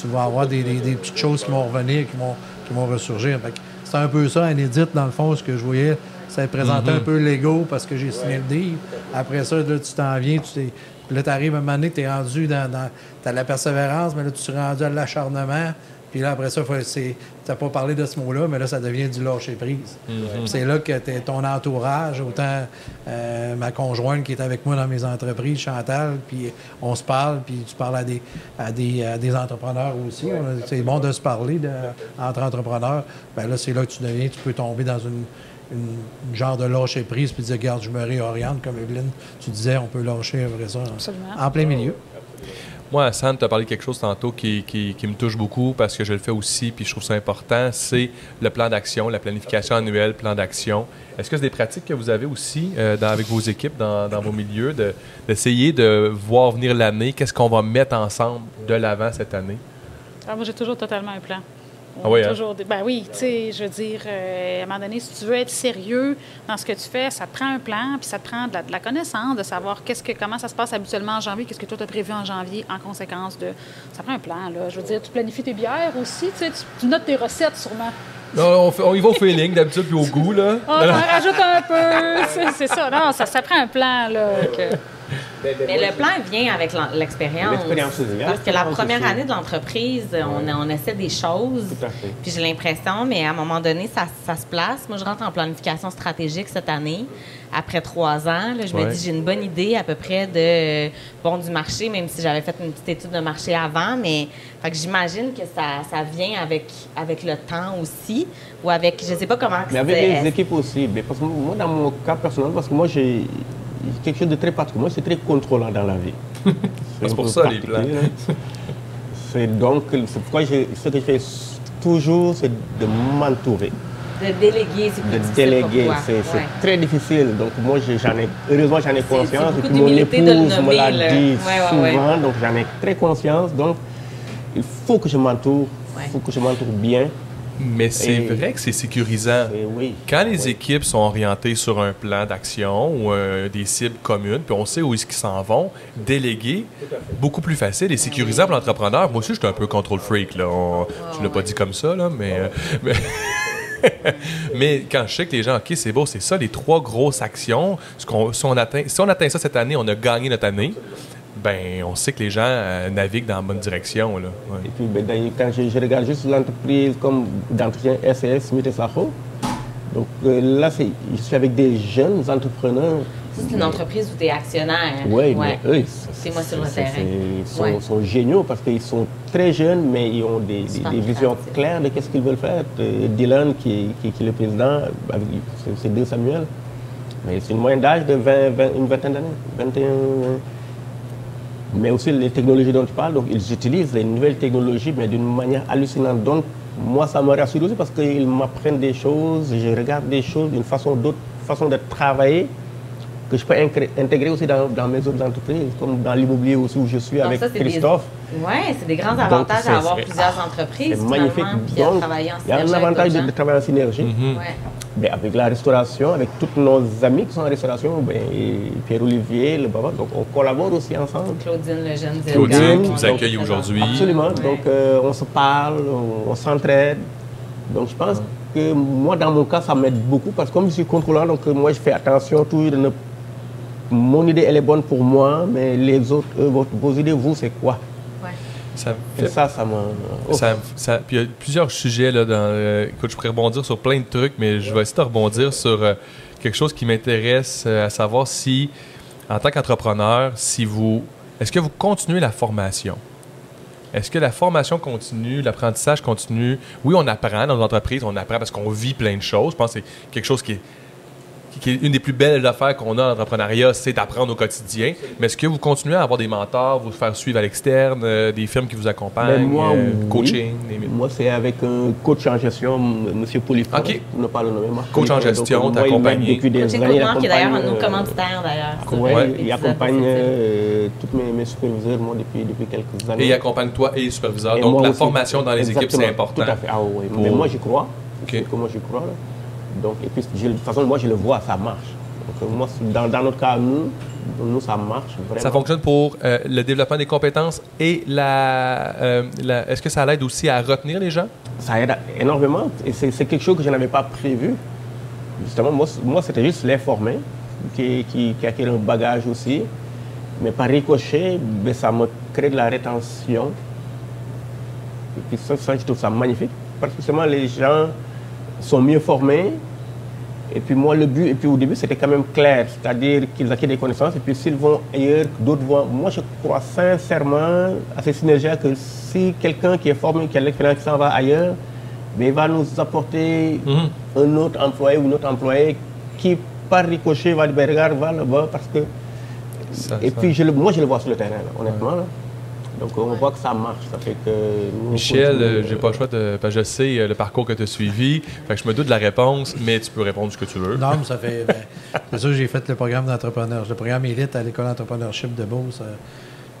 tu vas avoir des, des- des petites choses qui vont revenir, qui vont, qui vont ressurgir. Fait que C'est un peu ça, Anédite, dans le fond, ce que je voyais. Ça présentait Mhm. un peu l'ego parce que j'ai signé le deal. Après ça, là, tu t'en viens, tu t'es. Là, tu arrives à un moment donné, tu es rendu dans. dans tu la persévérance, mais là, tu es rendu à l'acharnement. Puis là, après ça, tu n'as pas parlé de ce mot-là, mais là, ça devient du lâcher-prise. Mhm. C'est là que t'es- ton entourage, autant euh, ma conjointe qui est avec moi dans mes entreprises, Chantal, puis on se parle, puis tu parles à des, à des, à des entrepreneurs aussi. C'est bon de se parler de- entre entrepreneurs. Ben là, c'est là que tu deviens, tu peux tomber dans une, une- une genre de lâcher-prise, puis dire, regarde, je me réoriente, comme Evelyne, tu disais, on peut lâcher après ça en- en plein milieu. Moi, Hassan, tu as parlé de quelque chose tantôt qui, qui- qui me touche beaucoup parce que je le fais aussi puis je trouve ça important, c'est le plan d'action, la planification annuelle, plan d'action. Est-ce que c'est des pratiques que vous avez aussi euh, dans- avec vos équipes, dans, dans vos milieux, de- d'essayer de voir venir l'année, qu'est-ce qu'on va mettre ensemble de l'avant cette année? Ah, moi, j'ai toujours totalement un plan. Ah oui, toujours des- Ben oui, tu sais, je veux dire, euh, à un moment donné, si tu veux être sérieux dans ce que tu fais, ça te prend un plan, puis ça te prend de la, de la connaissance, de savoir qu'est-ce que, comment ça se passe habituellement en janvier, qu'est-ce que toi, tu as prévu en janvier en conséquence de. Ça prend un plan, là. Je veux dire, tu planifies tes bières aussi, tu sais, tu, notes tes recettes sûrement. Non, on, fait- on y va au feeling d'habitude puis au goût, là. Oh, t'en rajoutes un peu, c'est- ça. Non, ça, ça prend un plan, là. Mais le plan vient avec l'expérience. Parce que la première année de l'entreprise, on, on essaie des choses. Tout à fait. Puis j'ai l'impression, mais à un moment donné, ça, ça se place. Moi, je rentre en planification stratégique cette année. Après trois ans, là, je me dis, j'ai une bonne idée à peu près de bon du marché, même si j'avais fait une petite étude de marché avant. Mais j'imagine que ça, ça vient avec, avec le temps aussi, ou avec, je sais pas comment. Mais avec les équipes aussi. Mais parce que moi, dans mon cas personnel, parce que moi, j'ai quelque chose de très particulier. Moi, c'est très contrôlant dans la vie. C'est pour ça, les particulier, hein. C'est donc, c'est pourquoi j'ai- ce que je fais toujours, c'est de m'entourer. De déléguer, c'est plus De difficile déléguer, c'est Ouais. très difficile. Donc moi, j'en ai, heureusement, j'en ai conscience. Et puis mon épouse me l'a dit Ouais, ouais, souvent, ouais. donc j'en ai très conscience. Donc il faut que je m'entoure, il Ouais. faut que je m'entoure bien. Mais c'est Et- vrai que c'est sécurisant. Oui. Quand les Oui. équipes sont orientées sur un plan d'action ou euh, des cibles communes, puis on sait où est-ce qu'ils s'en vont, déléguer, beaucoup plus facile et sécurisant pour l'entrepreneur. Moi aussi, j'étais un peu control freak. Là. On- je ne l'ai pas dit comme ça, là, mais... euh, mais... mais quand je sais que les gens, OK, c'est beau, c'est ça, les trois grosses actions, ce qu'on- si, on atteint, si on atteint ça cette année, on a gagné notre année, ben on sait que les gens euh, naviguent dans la bonne direction. Là. Ouais. Et puis, ben, d'ailleurs, quand je, je regarde juste l'entreprise comme d'entretien SES Smith et Sacho, donc euh, là, c'est- je suis avec des jeunes entrepreneurs. C'est une entreprise où tu es actionnaire. Oui, Ouais. mais eux, C'est moi sur le c'est- terrain. c'est- Ils sont, Ouais. sont géniaux parce qu'ils sont très jeunes, mais ils ont des, des- visions claires de qu'est-ce qu'ils veulent faire. Euh, Dylan, qui, qui- qui est le président, avec- c'est- c'est deux Samuel, mais c'est une moyenne d'âge de 20, 20 une vingtaine d'années. 21, euh, mais aussi les technologies dont tu parles, donc ils utilisent les nouvelles technologies, mais d'une manière hallucinante. Donc, moi, ça me rassure aussi parce qu'ils m'apprennent des choses, je regarde des choses d'une façon d'autre, façon de travailler que je peux intégrer aussi dans, dans mes autres entreprises, comme dans l'immobilier aussi où je suis Donc avec ça, c'est des- Christophe. Ouais, c'est des grands Donc, avantages c'est- à avoir plusieurs ah, entreprises, C'est magnifique. à Donc, travailler en il y a un avantage de, travailler en synergie. Ouais. Ben, avec la restauration, avec tous nos amis qui sont en restauration, ben, Pierre-Olivier, le Baba, donc on collabore aussi ensemble. Claudine, le jeune Zilga, Claudine, qui nous accueille aujourd'hui. Absolument. Ouais. Donc, euh, on se parle, on, on s'entraide. Donc, je pense que moi, dans mon cas, ça m'aide beaucoup parce que comme je suis contrôlant, donc euh, moi, je fais attention toujours de ne... Mon idée, elle est bonne pour moi, mais les autres, eux, vos, vos idées, vous, c'est quoi? Ça fait ça, ça m'a... oh. Ça, ça- puis il y a plusieurs sujets là. Dans, euh, écoute, je pourrais rebondir sur plein de trucs, mais je vais essayer de rebondir sur euh, quelque chose qui m'intéresse, euh, à savoir si, en tant qu'entrepreneur, si vous, est-ce que vous continuez la formation? Est-ce que la formation continue, l'apprentissage continue? Oui, on apprend dans nos entreprises, on apprend parce qu'on vit plein de choses. Je pense que c'est quelque chose qui est qui- qui est une des plus belles affaires qu'on a en entrepreneuriat, c'est d'apprendre au quotidien. Mais est-ce que vous continuez à avoir des mentors, vous faire suivre à l'externe, euh, des firmes qui vous accompagnent, moi, euh, oui. coaching, Moi, c'est avec un coach en gestion, M. Polyphore, OK. pour ne pas le nommer. Coach en gestion, t'accompagner. il Coachman, qui est d'ailleurs un de nos accompagne, euh, commanditaires, d'ailleurs. Ouais, le il accompagne euh, tous mes, mes superviseurs, moi, depuis, depuis quelques années. Et il accompagne toi et les superviseurs. Et Donc, la aussi. formation dans les équipes, c'est important. Tout à fait. Ah oui, Pour- mais moi, j'y crois. OK. C'est que moi, j'y crois. là. Donc, et puis, je- de toute façon, moi, je le vois, ça marche. Donc, moi, dans, dans notre cas, nous, nous, ça marche vraiment. Ça fonctionne pour euh, le développement des compétences et la. euh, la- Est-ce que ça l'aide aussi à retenir les gens? Ça aide énormément. Et c'est c'est quelque chose que je n'avais pas prévu. Justement, moi, moi c'était juste les former, qui, qui, qui acquiert un bagage aussi. Mais par ricochet, ben, ça me crée de la rétention. Et puis ça, ça, je trouve ça magnifique. Parce que justement, les gens sont mieux formés. Et puis moi, le but, et puis au début, c'était quand même clair. C'est-à-dire qu'ils acquièrent des connaissances. Et puis s'ils vont ailleurs, d'autres vont. Moi, je crois sincèrement à ces synergies que si quelqu'un qui est formé, qui a l'expérience, qui s'en va ailleurs, mais il va nous apporter Mhm. un autre employé ou un autre employé qui, par ricochet, va dire, ben, regarde, va là-bas parce que... Ça- et ça- puis, je le- moi, je le vois sur le terrain, là, honnêtement. là. Donc, on voit que ça marche. Ça fait que... nous, on Michel, euh, j'ai pas le choix de. Parce que je sais euh, le parcours que tu as suivi. Fait que je me doute de la réponse, mais tu peux répondre ce que tu veux. Non, mais ça fait. ben, c'est sûr, j'ai fait le programme d'entrepreneur, le programme élite à l'école d'entrepreneurship de Beauce euh,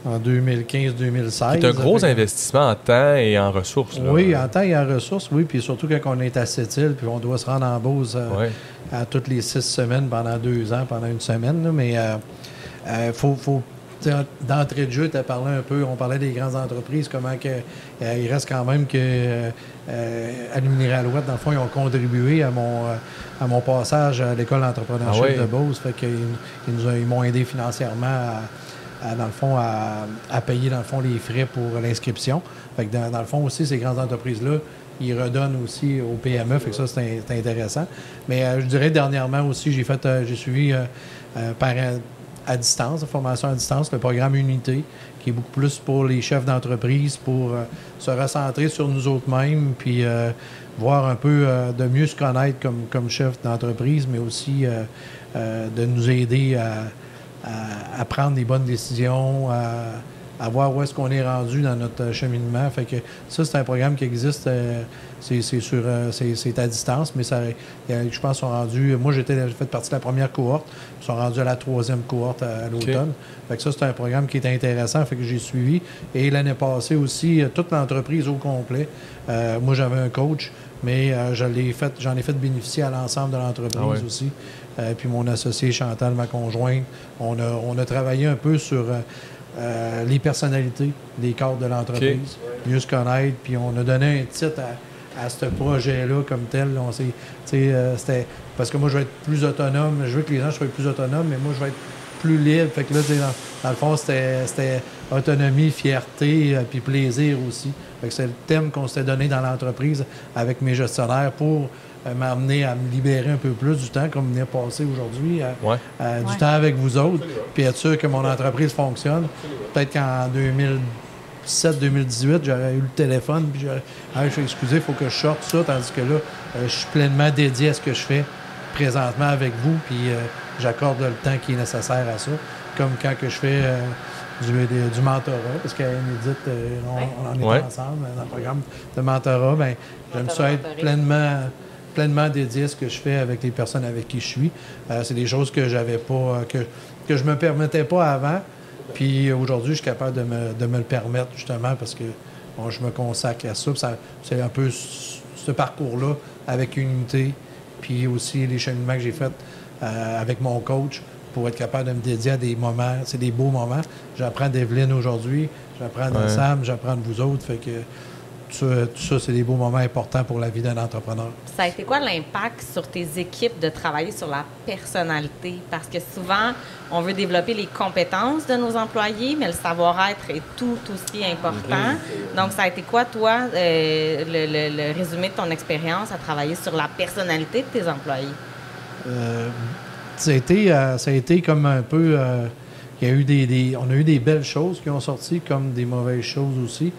en 2015-2016. C'est un gros fait- investissement en temps et en ressources. là. Oui, en temps et en ressources, oui. Puis surtout quand on est à Sept-Îles, puis on doit se rendre en Beauce euh, Ouais. à toutes les six semaines pendant deux ans, pendant une semaine. là. mais il faut, faut d'entrée de jeu, tu as parlé un peu, on parlait des grandes entreprises, comment que, euh, il reste quand même que euh, euh, Alouette, dans le fond, ils ont contribué à mon, euh, à mon passage à l'école d'entrepreneurship Ah ouais. de Beauce. Fait qu'ils ils nous ont- ils m'ont aidé financièrement à, à, dans le fond, à, à payer, dans le fond, les frais pour l'inscription. Fait que dans, dans le fond aussi, ces grandes entreprises-là, ils redonnent aussi au PME, fait que ça, c'est in- c'est intéressant. Mais euh, je dirais dernièrement aussi, j'ai fait, euh, j'ai suivi euh, par, à distance, la formation à distance, le programme Unité, qui est beaucoup plus pour les chefs d'entreprise, pour euh, se recentrer sur nous autres mêmes, puis euh, voir un peu euh, de mieux se connaître comme, comme chef d'entreprise, mais aussi de nous aider à, à- prendre des bonnes décisions, à, à voir où est-ce qu'on est rendu dans notre cheminement. Fait que ça, c'est un programme qui existe. euh, c'est c'est sur, euh, c'est à distance, mais ça, je pense qu'ils sont rendus. Moi, j'étais j'ai fait partie de la première cohorte. Ils sont rendus à la troisième cohorte à, à l'automne. Fait que ça, c'est un programme qui est intéressant. Fait que j'ai suivi. Et l'année passée aussi, euh, toute l'entreprise au complet. euh, moi, j'avais un coach, mais euh, je l'ai fait, j'en ai fait bénéficier à l'ensemble de l'entreprise Ah ouais. aussi. Euh, puis mon associé Chantal, ma conjointe, on a, on a travaillé un peu sur euh, les personnalités des cadres de l'entreprise, mieux se connaître. Puis on a donné un titre à, à ce projet-là comme tel. On euh, c'était parce que moi, je veux être plus autonome. Je veux que les gens soient plus autonomes, mais moi, je veux être plus libre. Fait que là, dans, dans le fond, c'était c'était autonomie, fierté, euh, puis plaisir aussi. Fait que c'est le thème qu'on s'était donné dans l'entreprise avec mes gestionnaires pour euh, m'amener à me libérer un peu plus du temps, comme venir passer aujourd'hui, euh, Ouais. euh, du Ouais. temps avec vous autres, puis être sûr que mon entreprise fonctionne. Peut-être qu'en 2017-2018, j'aurais eu le téléphone, puis j'aurais Ah, je suis excusé, il faut que je sorte ça, tandis que là, euh, je suis pleinement dédié à ce que je fais présentement avec vous, puis euh, j'accorde le temps qui est nécessaire à ça, comme quand que je fais euh, du, du mentorat, parce qu'à Inédite, euh, on, on en est Ouais. ensemble dans le programme de mentorat, ben, j'aime ça être pleinement pleinement dédié à ce que je fais avec les personnes avec qui je suis. Euh, c'est des choses que j'avais pas, euh, que, que je me permettais pas avant. Puis aujourd'hui, je suis capable de me, de me le permettre justement parce que bon, je me consacre à ça. C'est un peu ce parcours-là avec Unité, puis aussi les cheminements que j'ai faits euh, avec mon coach pour être capable de me dédier à des moments. C'est des beaux moments. J'apprends d'Evelyne aujourd'hui, j'apprends de Ouais. Sam, j'apprends de vous autres. Fait que tout ça, tout ça, c'est des beaux moments importants pour la vie d'un entrepreneur. Ça a été quoi l'impact sur tes équipes de travailler sur la personnalité? Parce que souvent, on veut développer les compétences de nos employés, mais le savoir-être est tout aussi important. Donc, ça a été quoi, toi, euh, le, le- le résumé de ton expérience à travailler sur la personnalité de tes employés? Euh, ça, a été, euh, ça a été comme un peu. euh, il y a eu des, des- on a eu des belles choses qui ont sorti, comme des mauvaises choses aussi.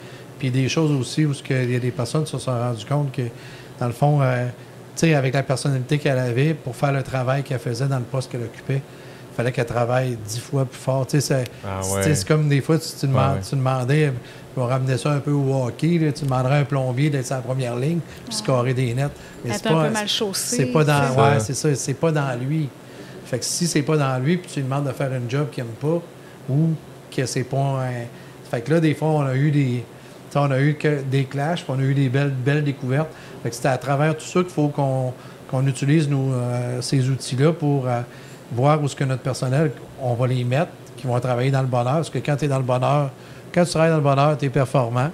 Puis des choses aussi où ce que il y a des personnes qui se sont rendues compte que, dans le fond, euh, tu sais, avec la personnalité qu'elle avait, pour faire le travail qu'elle faisait dans le poste qu'elle occupait, il fallait qu'elle travaille dix fois plus fort. Tu sais, c'est Ah ouais. c'est comme des fois, tu, tu demandes- ouais. tu demandais, on ramenait ça un peu au hockey, là, tu demanderais à un plombier d'être la première ligne, puis scorer des nets. Mais Être c'est un pas- peu mal chaussé. c'est pas dans, c'est ça. ouais, c'est ça, c'est pas dans lui. Fait que si c'est pas dans lui, puis tu lui demandes de faire un job qu'il aime pas, ou que c'est pas un... Fait que là, des fois, on a eu des... On a eu des clashs, puis on a eu des belles, découvertes. C'était à travers tout ça qu'il faut qu'on utilise euh, ces outils-là pour euh, voir où ce que notre personnel, on va les mettre, qui vont travailler dans le bonheur. Parce que quand tu dans le bonheur, quand tu travailles dans le bonheur, tu es performant.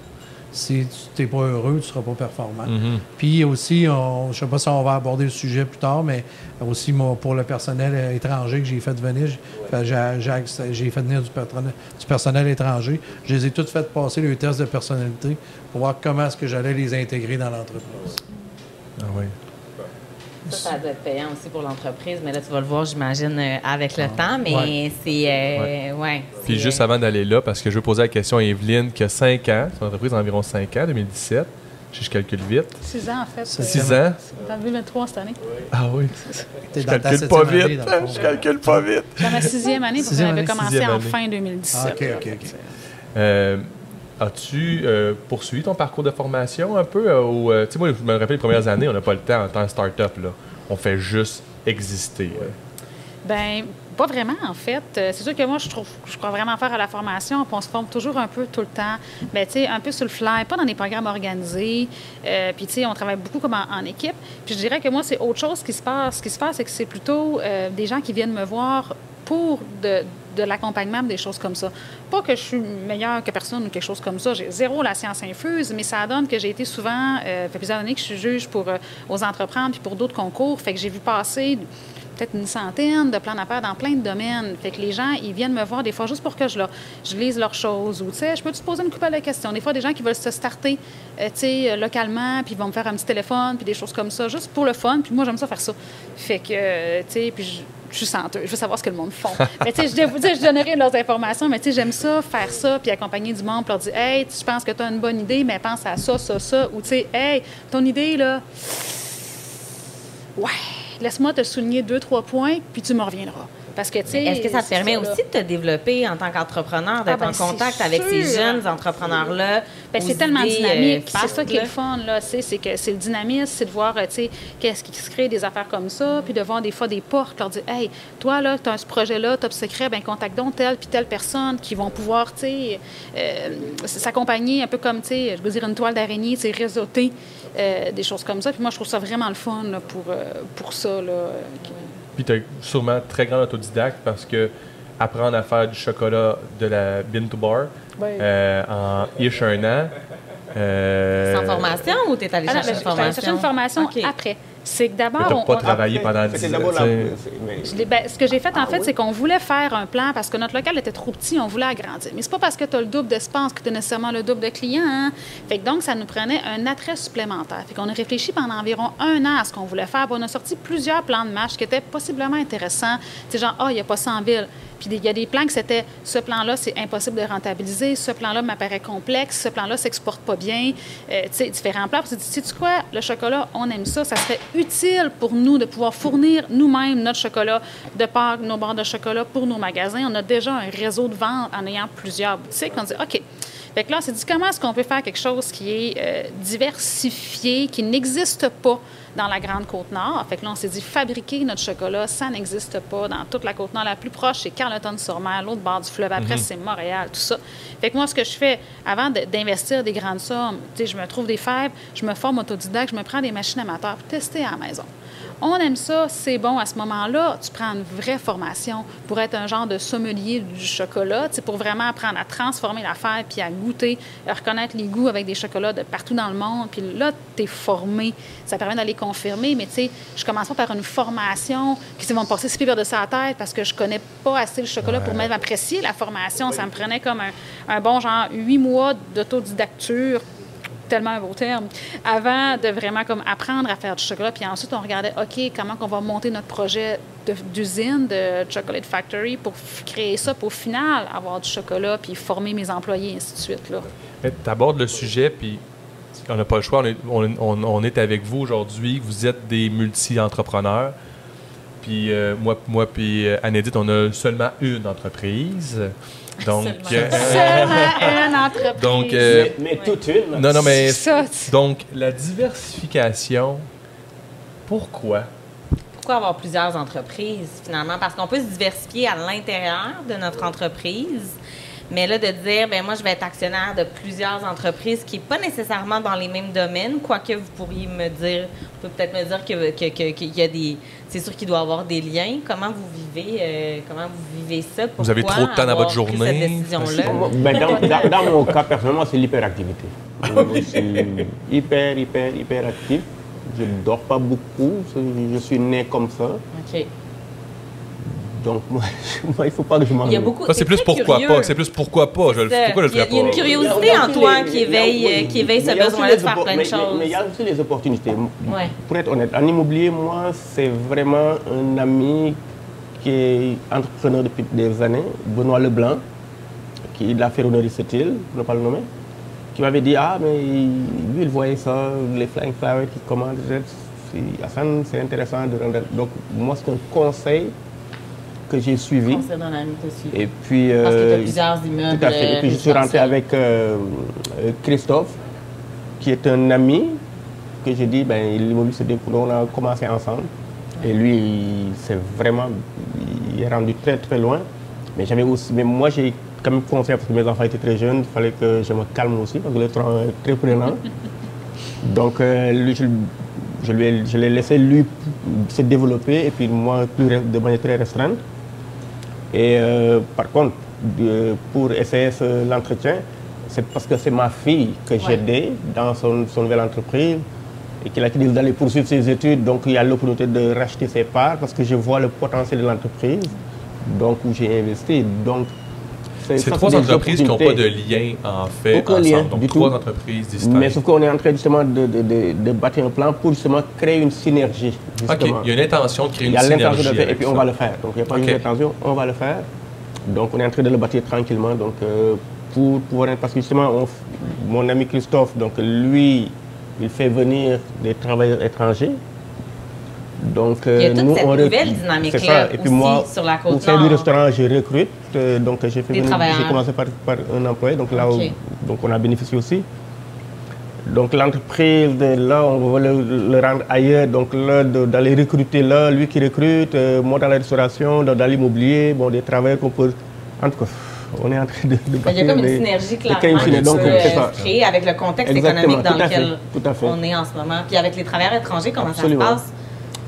Si tu n'es pas heureux, tu ne seras pas performant. Mhm. Puis aussi, on- je ne sais pas si on va aborder le sujet plus tard, mais aussi moi, pour le personnel étranger que j'ai fait venir, j'ai- fait- venir du, du personnel étranger. Je les ai tous fait passer le test de personnalité pour voir comment est-ce que j'allais les intégrer dans l'entreprise. Ah oui. Ça, ça doit être payant aussi pour l'entreprise, mais là, tu vas le voir, j'imagine, euh, avec le temps, mais Ouais. c'est... euh, ouais, Puis juste euh, avant d'aller là, parce que je veux poser la question à Evelyne, qui a 5 ans, son entreprise a environ 5 ans, 2017, si je calcule vite. Six ans, en fait. 6 euh, ans? Dans 2023 cette année? Ah oui. Je calcule pas année, vite. le fond. Je calcule pas vite. Dans ma sixième année, parce qu'on avait commencé en fin 2017. Ah, OK, OK, OK. Euh, As-tu euh, poursuivi ton parcours de formation un peu? euh, euh, tu sais, moi, je me rappelle les premières années, on n'a pas le temps en tant que start-up. On fait juste exister. là. Ben, pas vraiment, en fait. C'est sûr que moi, je trouve, je crois vraiment faire à la formation, puis on se forme toujours un peu tout le temps. Ben, tu sais, un peu sur le fly, pas dans des programmes organisés. Puis, tu sais, on travaille beaucoup comme en, en équipe. Puis, je dirais que moi, c'est autre chose qui se passe. Ce qui se passe, c'est que c'est plutôt des gens qui viennent me voir pour de, de l'accompagnement, des choses comme ça. Pas que je suis meilleure que personne ou quelque chose comme ça. J'ai zéro la science infuse, mais ça donne que j'ai été souvent, euh, fait plusieurs années que je suis juge pour euh, aux entreprendre puis pour d'autres concours. Fait que j'ai vu passer peut-être une centaine de plans d'affaires dans plein de domaines. Fait que les gens, ils viennent me voir des fois juste pour que je, je lise leurs choses. Ou, tu sais, je peux te poser une couple de questions. Des fois, des gens qui veulent se starter, euh, tu sais, euh, localement, puis ils vont me faire un petit téléphone, puis des choses comme ça, juste pour le fun. Puis moi, j'aime ça faire ça. Fait que, tu sais, puis je, je suis senteuse. Je veux savoir ce que le monde font. mais tu sais, je, je donnerai leurs informations, mais tu sais, j'aime ça, faire ça, puis accompagner du monde, puis leur dire, hey, tu penses que tu as une bonne idée, mais pense à ça, ça, ça. Ou, tu sais, hey, ton idée, là, ouais, laisse-moi te souligner deux, trois points, puis tu me reviendras. Parce que, tu sais. Est-ce que ça te permet aussi de te développer en tant qu'entrepreneur, d'être Ah, ben, en contact avec ces jeunes entrepreneurs-là? Ben, c'est tellement idées, dynamique. euh, c'est ça qui est le fun, là. C'est que c'est le dynamisme, c'est de voir, euh, tu sais, qu'est-ce qui se crée des affaires comme ça, puis de voir des fois des portes, leur dire, hey, toi, là, tu as ce projet-là, top secret, ben contacte donc telle puis telle personne qui vont pouvoir, tu sais, euh, s'accompagner un peu comme, tu sais, je veux dire, une toile d'araignée, tu sais, réseauter, euh, des choses comme ça. Puis moi, je trouve ça vraiment le fun, là, pour, euh, pour ça, là. Puis tu es sûrement très grand autodidacte parce que apprendre à faire du chocolat de la bean to bar Ouais. euh, en ish un an. euh, Sans formation ou tu es allé Ah chercher une je suis allée formation? chercher une formation? après. C'est que d'abord, on- pas on- travaillé pendant C'était 10 ans. c'est- ben, ce que j'ai fait, en Ah fait, oui? c'est qu'on voulait faire un plan parce que notre local était trop petit, on voulait agrandir. Mais c'est pas parce que tu as le double d'espace que tu as nécessairement le double de clients. hein. Fait que donc, ça nous prenait un attrait supplémentaire. Fait qu'on a réfléchi pendant environ un an à ce qu'on voulait faire. Puis on a sorti plusieurs plans de match qui étaient possiblement intéressants. Tu sais, genre, ah, il n'y a pas 100 villes. Puis il y a des plans que c'était, ce plan-là, c'est impossible de rentabiliser, ce plan-là m'apparaît complexe, ce plan-là s'exporte pas bien. Euh, tu sais, différents plans. Puis tu sais-tu quoi, le chocolat, on aime ça, ça serait utile pour nous de pouvoir fournir nous-mêmes notre chocolat de par nos barres de chocolat pour nos magasins. On a déjà un réseau de vente en ayant plusieurs boutiques. On dit, OK. Fait que là, on s'est dit, comment est-ce qu'on peut faire quelque chose qui est euh, diversifié, qui n'existe pas dans la Grande Côte-Nord? Fait que là, on s'est dit, fabriquer notre chocolat, ça n'existe pas dans toute la Côte-Nord. La plus proche, c'est Carleton-sur-Mer, l'autre bord du fleuve. Après, c'est Montréal, tout ça. Fait que moi, ce que je fais, avant d'investir des grandes sommes, tu sais, je me trouve des fèves, je me forme autodidacte, je me prends des machines amateurs pour tester à la maison. On aime ça, c'est bon à ce moment-là. Tu prends une vraie formation pour être un genre de sommelier du chocolat, pour vraiment apprendre à transformer l'affaire puis à goûter, à reconnaître les goûts avec des chocolats de partout dans le monde. Puis là, tu es formé. Ça permet d'aller confirmer. Mais tu sais, je commence pas par une formation qui vont me passer six de sa tête parce que je connais pas assez le chocolat pour même apprécier la formation. Ça me prenait comme un, un bon genre huit mois d'autodidacture tellement un beau terme, avant de vraiment comme apprendre à faire du chocolat. Puis ensuite, on regardait, OK, comment qu'on va monter notre projet d'usine, de, Chocolate Factory, pour créer ça, pour au final avoir du chocolat, puis former mes employés, et ainsi de suite. Tu abordes le sujet, puis on n'a pas le choix. On est, avec vous aujourd'hui. Vous êtes des multi-entrepreneurs. Puis euh, moi, moi puis euh, Anne-Édith, on a seulement une entreprise. Donc, Seulement. euh, Seulement une entreprise. donc, euh, mais, mais toute une. non, non, mais Ça, donc la diversification. Pourquoi? Pourquoi avoir plusieurs entreprises, finalement? Parce qu'on peut se diversifier à l'intérieur de notre entreprise. Mais là, de dire, ben moi, je vais être actionnaire de plusieurs entreprises qui n'est pas nécessairement dans les mêmes domaines, quoique vous pourriez me dire, vous pouvez peut-être me dire que- que- que- qu'il y a des. C'est sûr qu'il doit y avoir des liens. Comment vous vivez, euh, comment vous vivez ça? Vous avez Pourquoi trop de temps dans votre journée? Cette. Ben, dans, dans- dans mon cas, personnellement, c'est l'hyperactivité. Je suis hyper, hyper, hyper actif. Je ne dors pas beaucoup. Je suis né comme ça. Donc, moi, moi, il ne faut pas que je m'en Il y a beaucoup. Ça, c'est plus pourquoi pas. C'est plus pourquoi pas. Je pourquoi je le Il y a- ferais il y a une pas? curiosité en toi les- qui éveille, qui éveille ce besoin-là de faire plein de choses. Mais il y a aussi les opportunités. Ouais. Pour être honnête, en immobilier, moi, c'est vraiment un ami qui est entrepreneur depuis des années, Benoît Leblanc, qui est de la ferronnerie pour ne pas le nommer, qui m'avait dit Ah, mais lui, il voyait ça, les Flying Flowers qui commandent. Je Hassan, c'est intéressant de rendre. Donc, moi, c'est un conseil que j'ai suivi. La. Et puis. Parce as euh, plusieurs immeubles. tout à fait. Et puis je suis rentré avec euh, euh, Christophe, qui est un ami que j'ai dit, ben, l'immobilier. On a commencé ensemble. Et lui, il- c'est vraiment, il est rendu très très loin. Mais j'avais aussi, mais moi j'ai quand même conseillé parce que mes enfants étaient très jeunes, il fallait que je me calme aussi parce que le train est très prenant. Donc euh, lui, je, je lui ai- je l'ai laissé lui se développer et puis moi plus de manière très restreinte. Et euh, par contre, de- pour SAS euh, l'entretien, c'est parce que c'est ma fille que j'ai aidée dans son, son nouvelle entreprise et qu'il a décidé d'aller poursuivre ses études. Donc il y a l'opportunité de racheter ses parts parce que je vois le potentiel de l'entreprise. Donc où j'ai investi. Donc C'est trois des entreprises qui n'ont pas de lien, en fait, Aucun ensemble. lien Donc, du trois tout. entreprises distinctes. Mais sauf qu'on est en train justement de, de, de- de bâtir un plan pour justement créer une synergie. OK, Justement. il y a une intention de créer Il une y a l'intention synergie de le faire et puis ça. on va le faire. Donc il n'y a pas Ok. une intention, on va le faire. Donc on est en train de le bâtir tranquillement. Donc euh, pour pouvoir parce que justement on mon ami Christophe, donc lui, il fait venir des travailleurs étrangers. Donc, il y a toute nous, cette on nouvelle dynamique-là aussi Et puis moi, sur la côte Au sein du restaurant, je recrute. Donc, j'ai fait j'ai commencé par, par, un employé. Donc, là, donc, on a bénéficié aussi. Donc l'entreprise, là, on va le, rendre ailleurs. Donc là, d'aller recruter là, lui qui recrute, euh, moi dans la restauration, dans, l'immobilier, bon, des travailleurs qu'on peut... En tout cas, on est en train de... Il y a comme une synergie clairement qui donc, créer avec le contexte économique dans lequel on est en ce moment. Puis avec les travailleurs étrangers, comment ça se passe?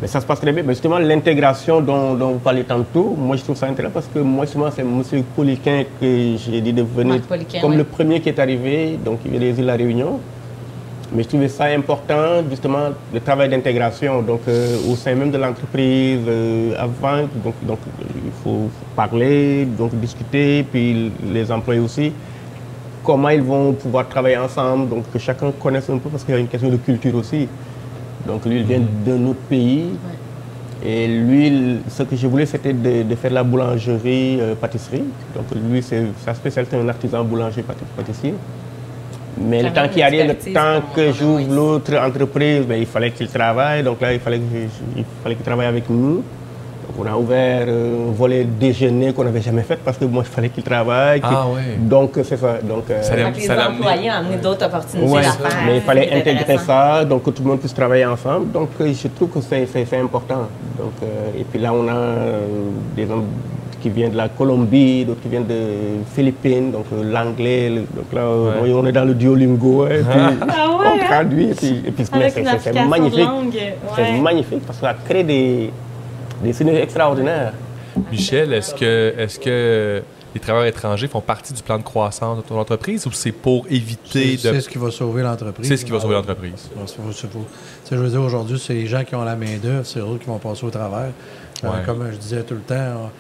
Mais ça se passe très bien. Mais justement, l'intégration dont, vous parlez tantôt, moi, je trouve ça intéressant parce que moi, justement, c'est M. Poliquin que j'ai dit de venir comme le premier qui est arrivé, donc il îles de la Réunion. Mais je trouvais ça important, justement, le travail d'intégration, donc euh, au sein même de l'entreprise, euh, avant, donc, donc il faut parler, donc discuter, puis les employés aussi, comment ils vont pouvoir travailler ensemble, donc que chacun connaisse un peu, parce qu'il y a une question de culture aussi. Donc lui, il vient d'un autre pays. Et lui, ce que je voulais, c'était de, faire la boulangerie-pâtisserie. Euh, donc lui, sa spécialité, c'est un artisan boulanger-pâtissier. Mais le temps qui arrive, le temps que j'ouvre l'autre entreprise, ben, il fallait qu'il travaille. Donc là, il fallait qu'il travaille avec nous. Donc on a ouvert un volet déjeuner qu'on n'avait jamais fait parce que moi, il fallait qu'il travaille. Ah. Donc c'est ça. Donc, euh, ça, les employés ont amené d'autres opportunités ouais, Mais il fallait intégrer ça, donc que tout le monde puisse travailler ensemble. Donc euh, je trouve que c'est important. Donc, euh, et puis là, on a des hommes qui viennent de la Colombie, d'autres qui viennent de Philippines, donc euh, l'anglais. Donc là, on est dans le Duolingo, et puis ah on hein? traduit, et puis, c'est magnifique. C'est magnifique parce que ça crée des, des signes extraordinaires. Michel, est-ce que, est que les travailleurs étrangers font partie du plan de croissance de ton entreprise ou c'est pour éviter de. C'est ce qui va sauver l'entreprise. C'est ce qui va sauver l'entreprise. Je veux dire, aujourd'hui, c'est les gens qui ont la main-d'œuvre, c'est eux qui vont passer au travers. Euh, comme je disais tout le temps,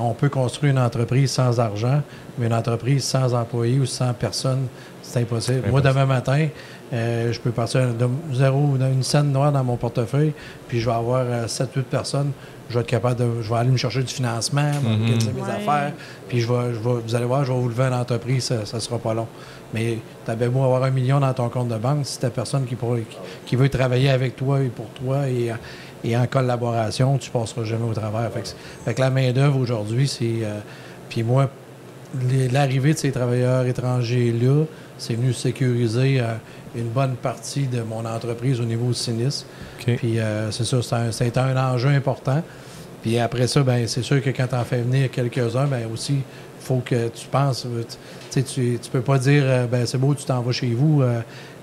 on peut construire une entreprise sans argent, mais une entreprise sans employés ou sans personne, c'est impossible. Moi, demain matin, euh, je peux partir de zéro, une scène noire dans mon portefeuille, puis je vais avoir 7-8 euh, personnes. Je vais être capable de. Je vais aller me chercher du financement, mm mes affaires, puis je vais, vous allez voir, je vais vous lever une entreprise, ça ne sera pas long. Mais tu avais beau avoir un million dans ton compte de banque, si tu personne qui, qui, veut travailler avec toi et pour toi et et en collaboration, tu ne passeras jamais au travers. Fait que, la main-d'œuvre aujourd'hui, c'est. Euh, puis moi, l'arrivée de ces travailleurs étrangers-là, c'est venu sécuriser euh, une bonne partie de mon entreprise au niveau sinistre. Puis euh, c'est ça, c'est un, un, enjeu important. Puis après ça, ben c'est sûr que quand tu en fais venir quelques-uns, ben aussi, il faut que tu penses. Tu ne peux pas dire, ben c'est beau, tu t'en vas chez vous.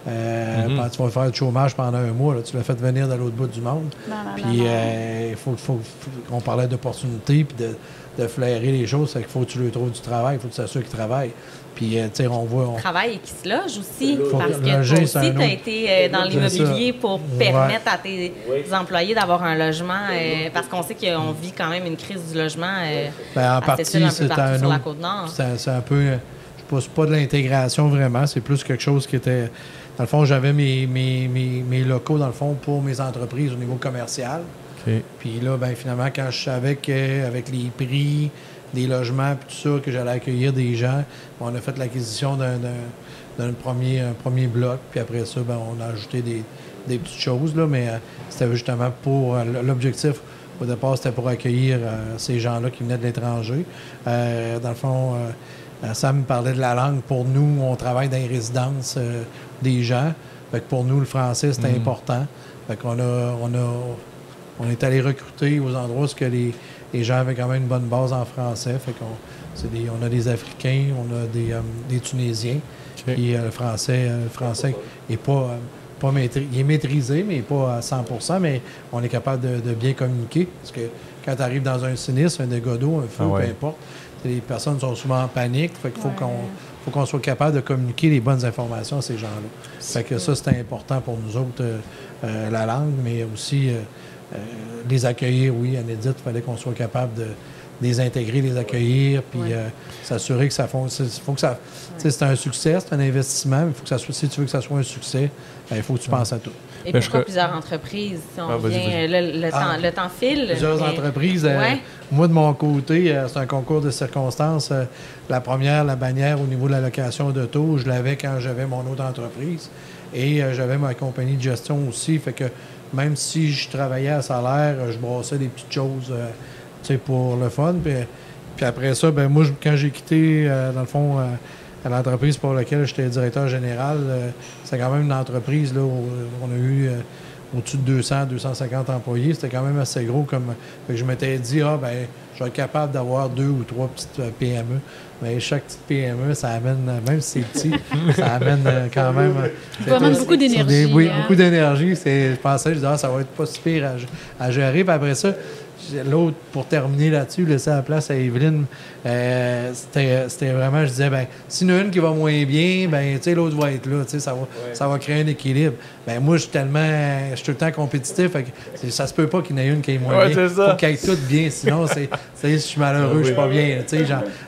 Euh, mhm. Tu vas faire du chômage pendant un mois. tu l'as fait venir de l'autre bout du monde. puis euh, il faut, faut, on parlait d'opportunités puis de, de, flairer les choses. Qu'il faut que tu lui trouves du travail. Il faut que tu t'assures qu'il travaille. Puis, euh, tu sais, on voit. On... Travail et qui se loge aussi. Parce que toi aussi, tu as été dans l'immobilier pour permettre à tes employés d'avoir un logement. parce qu'on sait qu'on vit quand même une crise du logement. Ben, en partie, c'est un, sur la côte nord. C'est un peu. Je ne pas de l'intégration vraiment. C'est plus quelque chose qui était dans le fond, j'avais mes, mes, locaux, dans le fond, pour mes entreprises au niveau commercial. Puis là, ben, finalement, quand je savais qu'avec les prix des logements et tout ça, que j'allais accueillir des gens, on a fait l'acquisition d'un premier, premier bloc. Puis après ça, ben, on a ajouté des, petites choses, là, mais euh, c'était justement pour euh, l'objectif. Au départ, c'était pour accueillir euh, ces gens-là qui venaient de l'étranger. dans le fond, Sam me parlait de la langue. Pour nous, on travaille dans les résidences des gens. pour nous, le français, c'était mhm. important. Fait qu'on a, on a, on est allé recruter aux endroits où que les, gens avaient quand même une bonne base en français. Fait qu'on, on a des Africains, on a des, euh, Tunisiens. Et euh, le français, euh, le français est pas, pas il est maîtrisé, mais pas à 100% mais on est capable de, bien communiquer. Parce que quand tu arrives dans un sinistre, un dégât d'eau, un feu, ah peu importe, les personnes sont souvent en panique. Fait qu'il faut qu'on faut qu'on soit capable de communiquer les bonnes informations à ces gens-là. Fait que ça, c'est important pour nous autres, euh, euh, la langue, mais aussi euh, les accueillir, oui, à il fallait qu'on soit capable de les intégrer, les accueillir, puis s'assurer que ça fonctionne. Faut que ça, c'est un succès, c'est un investissement, mais faut que ça soit, si tu veux que ça soit un succès, ben, il faut que tu penses à tout. Et pourquoi plusieurs entreprises? Si on ah, vient, le, temps, ah. le, temps, file. Plusieurs entreprises. Euh, moi, de mon côté, euh, c'est un concours de circonstances. Euh, la première, la bannière au niveau de la location d'auto, je l'avais quand j'avais mon autre entreprise. Et j'avais ma compagnie de gestion aussi. Fait que même si je travaillais à salaire, je brassais des petites choses pour le fun. Puis, après ça, ben moi, quand j'ai quitté, dans le fond, l'entreprise pour laquelle j'étais directeur général, c'est quand même une entreprise là, où on a eu au-dessus de 200, 250 employés. C'était quand même assez gros. comme Je m'étais dit, ah, ben, je vais être capable d'avoir deux ou trois petites euh, PME. Mais chaque petite PME, ça amène, même si c'est petit, ça amène euh, quand même. Ça amène beaucoup d'énergie. Oui, hein. beaucoup d'énergie. Je pensais, je disais, ah, ça va être pas si pire à, à gérer. Puis après ça, l'autre, pour terminer là-dessus, laisser la place à Evelyne, euh, c'était vraiment, je disais, ben, s'il y en a une qui va moins bien, ben, l'autre va être là, ça va, ça va créer un équilibre. Ben, moi, je suis tellement, je suis tout le temps compétitif, fait ça se peut pas qu'il y en ait une qui ait moins bien. Il faut qu'elle ait toutes bien, sinon, c'est, je suis malheureux, je suis pas bien,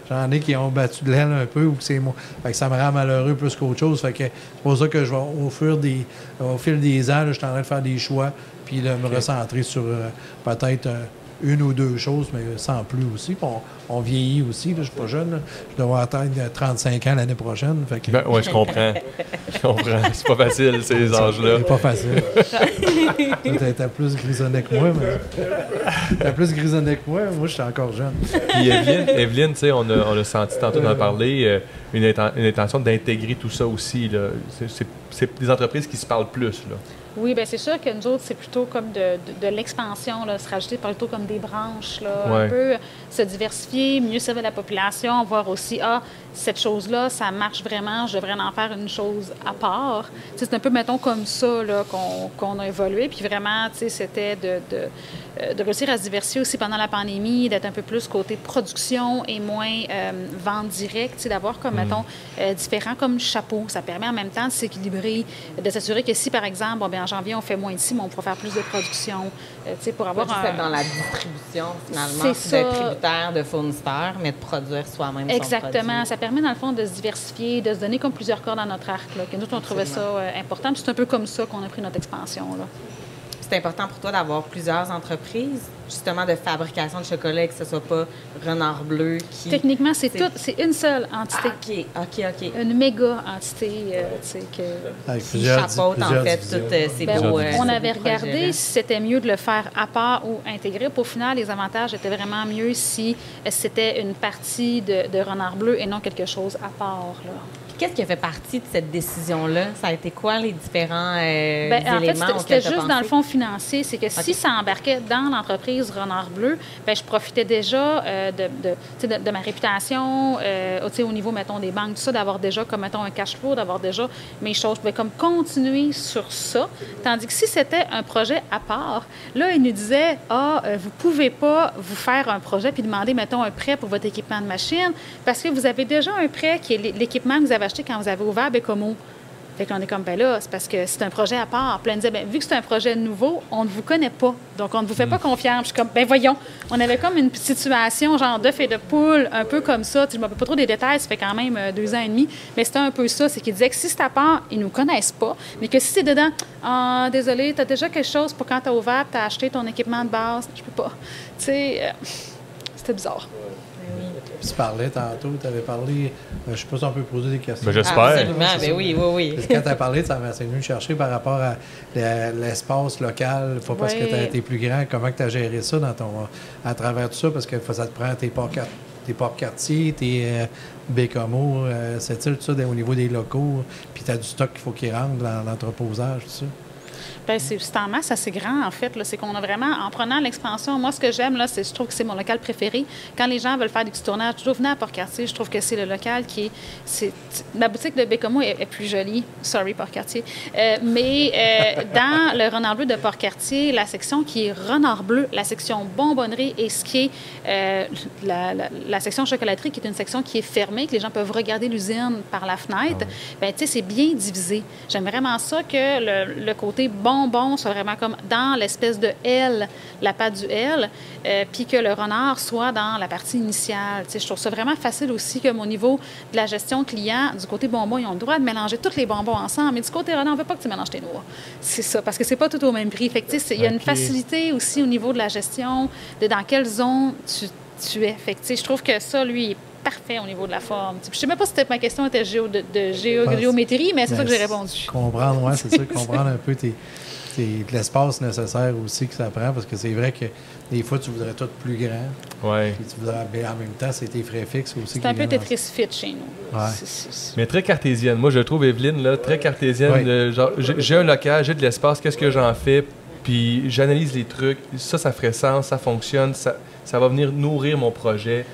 j'en, ai qui ont battu de l'aile un peu ou que c'est moi. Fait que ça me rend malheureux plus qu'autre chose. Fait que c'est pour ça que je vais, au fil des, au fil des ans, je suis en train de faire des choix, puis de me recentrer sur euh, peut-être euh, une ou deux choses, mais sans plus aussi. On, vieillit aussi. Je ne suis pas jeune. Je dois atteindre 35 ans l'année prochaine. Ben, oui, je comprends. je comprends. C'est pas facile, ces âges-là. C'est pas facile. Tu plus grisonné que moi, mais. T'es plus grisonné que moi. Moi, je suis encore jeune. Puis Evelyne, on a, on a senti tantôt d'en parler euh, une, intention d'intégrer tout ça aussi. C'est des entreprises qui se parlent plus. Là. Oui, bien c'est sûr que nous autres, c'est plutôt comme de, de, l'expansion, se rajouter plutôt comme des branches, là, un peu se diversifier, mieux servir la population, voir aussi, ah, cette chose-là, ça marche vraiment, je devrais en faire une chose à part. c'est un peu, mettons, comme ça qu'on a évolué. Puis vraiment, c'était de, de, euh, de, réussir à se diversifier aussi pendant la pandémie, d'être un peu plus côté production et moins euh, vente directe, d'avoir comme, mm. mettons, euh, différents comme chapeaux. Ça permet en même temps de s'équilibrer, de s'assurer que si, par exemple, bon, bien, en janvier, on fait moins ici, mais on pourra faire plus de production, pour avoir un... dans la distribution, finalement, c'est d'être tributaire de fournisseurs, mais de produire soi-même Exactement. ça permet, dans le fond, de se diversifier, de se donner comme plusieurs cordes dans notre arc. Là, que nous, on trouvait ça important. C'est un peu comme ça qu'on a pris notre expansion. Là c'est important pour toi d'avoir plusieurs entreprises, justement, de fabrication de chocolat, que ce soit pas Renard Bleu qui... Techniquement, c'est tout, c'est une seule entité. Ah, OK, OK, OK. Une méga entité, euh, tu sais, que... Avec plusieurs, chapeaute, en fait, toutes euh, ces ben, beaux, euh, On avait regardé si c'était mieux de le faire à part ou intégré. Pour au final, les avantages étaient vraiment mieux si c'était une partie de, de Renard Bleu et non quelque chose à part, là. Qu'est-ce qui a fait partie de cette décision-là? Ça a été quoi les différents euh, ben, éléments? En fait, c'était juste dans le fond financier. C'est que si ça embarquait dans l'entreprise Renard Bleu, bien, je profitais déjà euh, de, de, de, ma réputation euh, au niveau, mettons, des banques, tout ça, d'avoir déjà, comme, mettons, un cash flow, d'avoir déjà mes choses. Je pouvais comme continuer sur ça. Tandis que si c'était un projet à part, là, il nous disait, ah, vous pouvez pas vous faire un projet puis demander, mettons, un prêt pour votre équipement de machine parce que vous avez déjà un prêt qui est l'équipement que vous avez quand vous avez ouvert Bécomo. Fait qu'on est comme, ben là, c'est parce que c'est un projet à part. Puis disait, ben, vu que c'est un projet nouveau, on ne vous connaît pas. Donc, on ne vous fait pas hmm. confiance. Je suis comme, ben voyons. On avait comme une situation, genre d'œuf et de poule, un peu comme ça. je ne me rappelle pas trop des détails, ça fait quand même euh, deux ans et demi. Mais c'était un peu ça. C'est qu'ils disaient que si c'est à part, ils ne nous connaissent pas. Mais que si c'est dedans, ah, désolé, tu as déjà quelque chose pour quand tu as ouvert, tu as acheté ton équipement de base. Je peux pas. Tu sais, euh, c'était bizarre. Tu parlais tantôt, tu avais parlé, euh, je ne sais pas si on peut poser des questions. Ben, j'espère. Absolument, mais oui, oui, oui. Parce que quand tu as parlé, ça m'a venu chercher par rapport à l'espace local, pas parce que tu été plus grand, comment tu as géré ça dans ton, à travers tout ça, parce que ça te prend tes ports tes quartiers, tes euh, Bécomo, euh, c'est tout ça au niveau des locaux, puis tu as du stock qu'il faut qu'il rentre dans l'entreposage, tout ça. Ben, c'est en masse assez grand, en fait. C'est qu'on a vraiment, en prenant l'expansion, moi, ce que j'aime, là, c'est je trouve que c'est mon local préféré. Quand les gens veulent faire des petits tournages, toujours venir à Port-Cartier, je trouve que c'est le local qui est. ma boutique de Bécomo est, plus jolie. Sorry, Port-Cartier. Euh, mais euh, dans le Renard Bleu de Port-Cartier, la section qui est Renard Bleu, la section bonbonnerie et ce qui est euh, la, section chocolaterie, qui est une section qui est fermée, que les gens peuvent regarder l'usine par la fenêtre, ah ben, tu sais, c'est bien divisé. J'aime vraiment ça que le, le côté bon bonbon soit vraiment comme dans l'espèce de L, la pâte du L, euh, puis que le renard soit dans la partie initiale. je trouve ça vraiment facile aussi comme au niveau de la gestion client, du côté bonbon, ils ont le droit de mélanger tous les bonbons ensemble, mais du côté renard, on ne veut pas que tu mélanges tes noix. C'est ça, parce que c'est pas tout au même prix. Fait il y a une facilité aussi au niveau de la gestion, de dans quelle zone tu, tu es. Fait je trouve que ça, lui, est parfait au niveau de la forme. Je ne sais même pas si ma question était de, géométrie, mais c'est ça que j'ai répondu. Comprendre, oui, c'est ça, comprendre un peu tes, c'est de l'espace nécessaire aussi que ça prend, parce que c'est vrai que des fois, tu voudrais tout plus grand. Ouais. Puis tu voudrais, mais en même temps, c'est tes frais fixes aussi. C'est un peu Tetris Fit chez nous. Ouais. C'est- c'est- c'est- Mais très cartésienne. Moi, je trouve Evelyne là, très cartésienne. De genre, j'ai j'ai un local, j'ai de l'espace, qu'est-ce que j'en fais? Puis j'analyse les trucs. Ça, ça ferait sens, ça fonctionne, ça, ça va venir nourrir mon projet.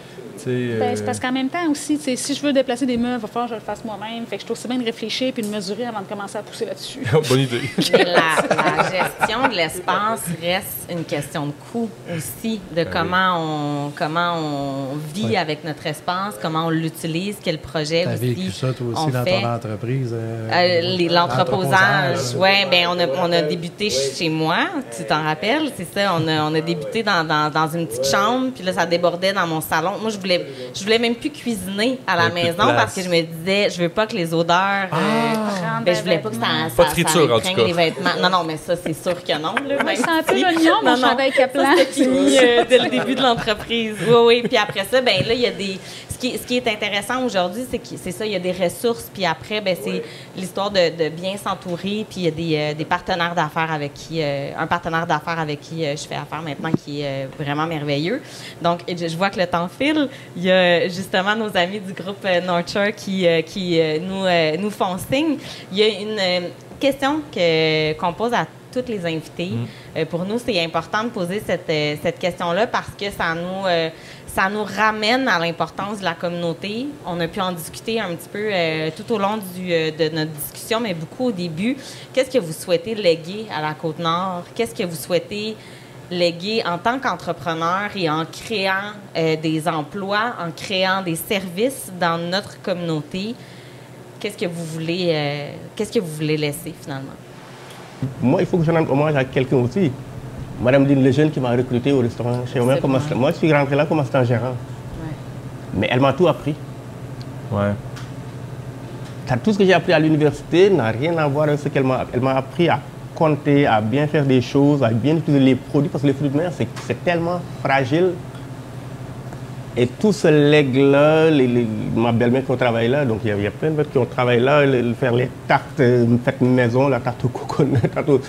Ben, euh, c'est parce qu'en même temps aussi, si je veux déplacer des meubles, il va falloir que je le fasse moi-même. Fait que je trouve aussi bien de réfléchir puis de mesurer avant de commencer à pousser là-dessus. Bonne idée. La, la gestion de l'espace reste une question de coût aussi, de Ben comment on comment on vit Oui. avec notre espace, comment on l'utilise, quel projet T'as aussi. vécu ça, toi aussi, on dans fait. ton entreprise? euh, Euh, L'entreposage, oui, ben on a, on a débuté chez moi, tu t'en rappelles, c'est ça, on a, on a débuté dans, dans, dans une petite chambre, puis là, ça débordait dans mon salon. Moi, je voulais, je voulais même plus cuisiner à la maison parce que je me disais, je veux pas que les odeurs... euh, ben, je voulais pas que ça, ça, Pas de friture, ça en tout cas. les vêtements. Non, non, mais ça, c'est sûr que non. Là, Ouais, même c'est un peu l'oignon, mon chandail Kaplan. Ça, c'était fini euh, dès le début de l'entreprise. Oui, oui. Puis après ça, ben là, il y a des. Ce qui, ce qui est intéressant aujourd'hui, c'est que c'est ça, il y a des ressources. Puis après, ben c'est l'histoire de, de bien s'entourer. Puis il y a des, euh, des partenaires d'affaires avec qui, euh, un partenaire d'affaires avec qui euh, je fais affaire maintenant, qui est vraiment merveilleux. Donc, je, je vois que le temps file. Il y a justement nos amis du groupe Nurture qui, qui nous, nous font signe. Il y a une question que- qu'on pose à tous les invités. Euh, pour nous, c'est important de poser cette, euh, cette question-là parce que ça nous, euh, ça nous ramène à l'importance de la communauté. On a pu en discuter un petit peu euh, tout au long euh, de notre discussion, mais beaucoup au début. Qu'est-ce que vous souhaitez léguer à la Côte-Nord? Qu'est-ce que vous souhaitez léguer en tant qu'entrepreneur et en créant euh, des emplois, en créant des services dans notre communauté? Qu'est-ce que vous voulez, qu'est-ce que vous voulez laisser finalement? Moi, il faut que je rende hommage à quelqu'un aussi. Madame Lynn Lejeune qui m'a recruté au restaurant chez moi. Comme bon. moi, je suis rentré là comme assistant gérant. Mais elle m'a tout appris. Ouais. Car Tout ce que j'ai appris à l'université n'a rien à voir avec ce qu'elle m'a Elle m'a appris à compter, à bien faire des choses, à bien utiliser les produits, parce que les fruits de mer, c'est c'est tellement fragile. Et tout ce legs-là, les- les- ma belle-mère qui a travaillé là, donc il y, a- il y a plein de mecs qui ont travaillé là, le- faire les tartes euh, faites maison, la tarte au coconut, la tarte au-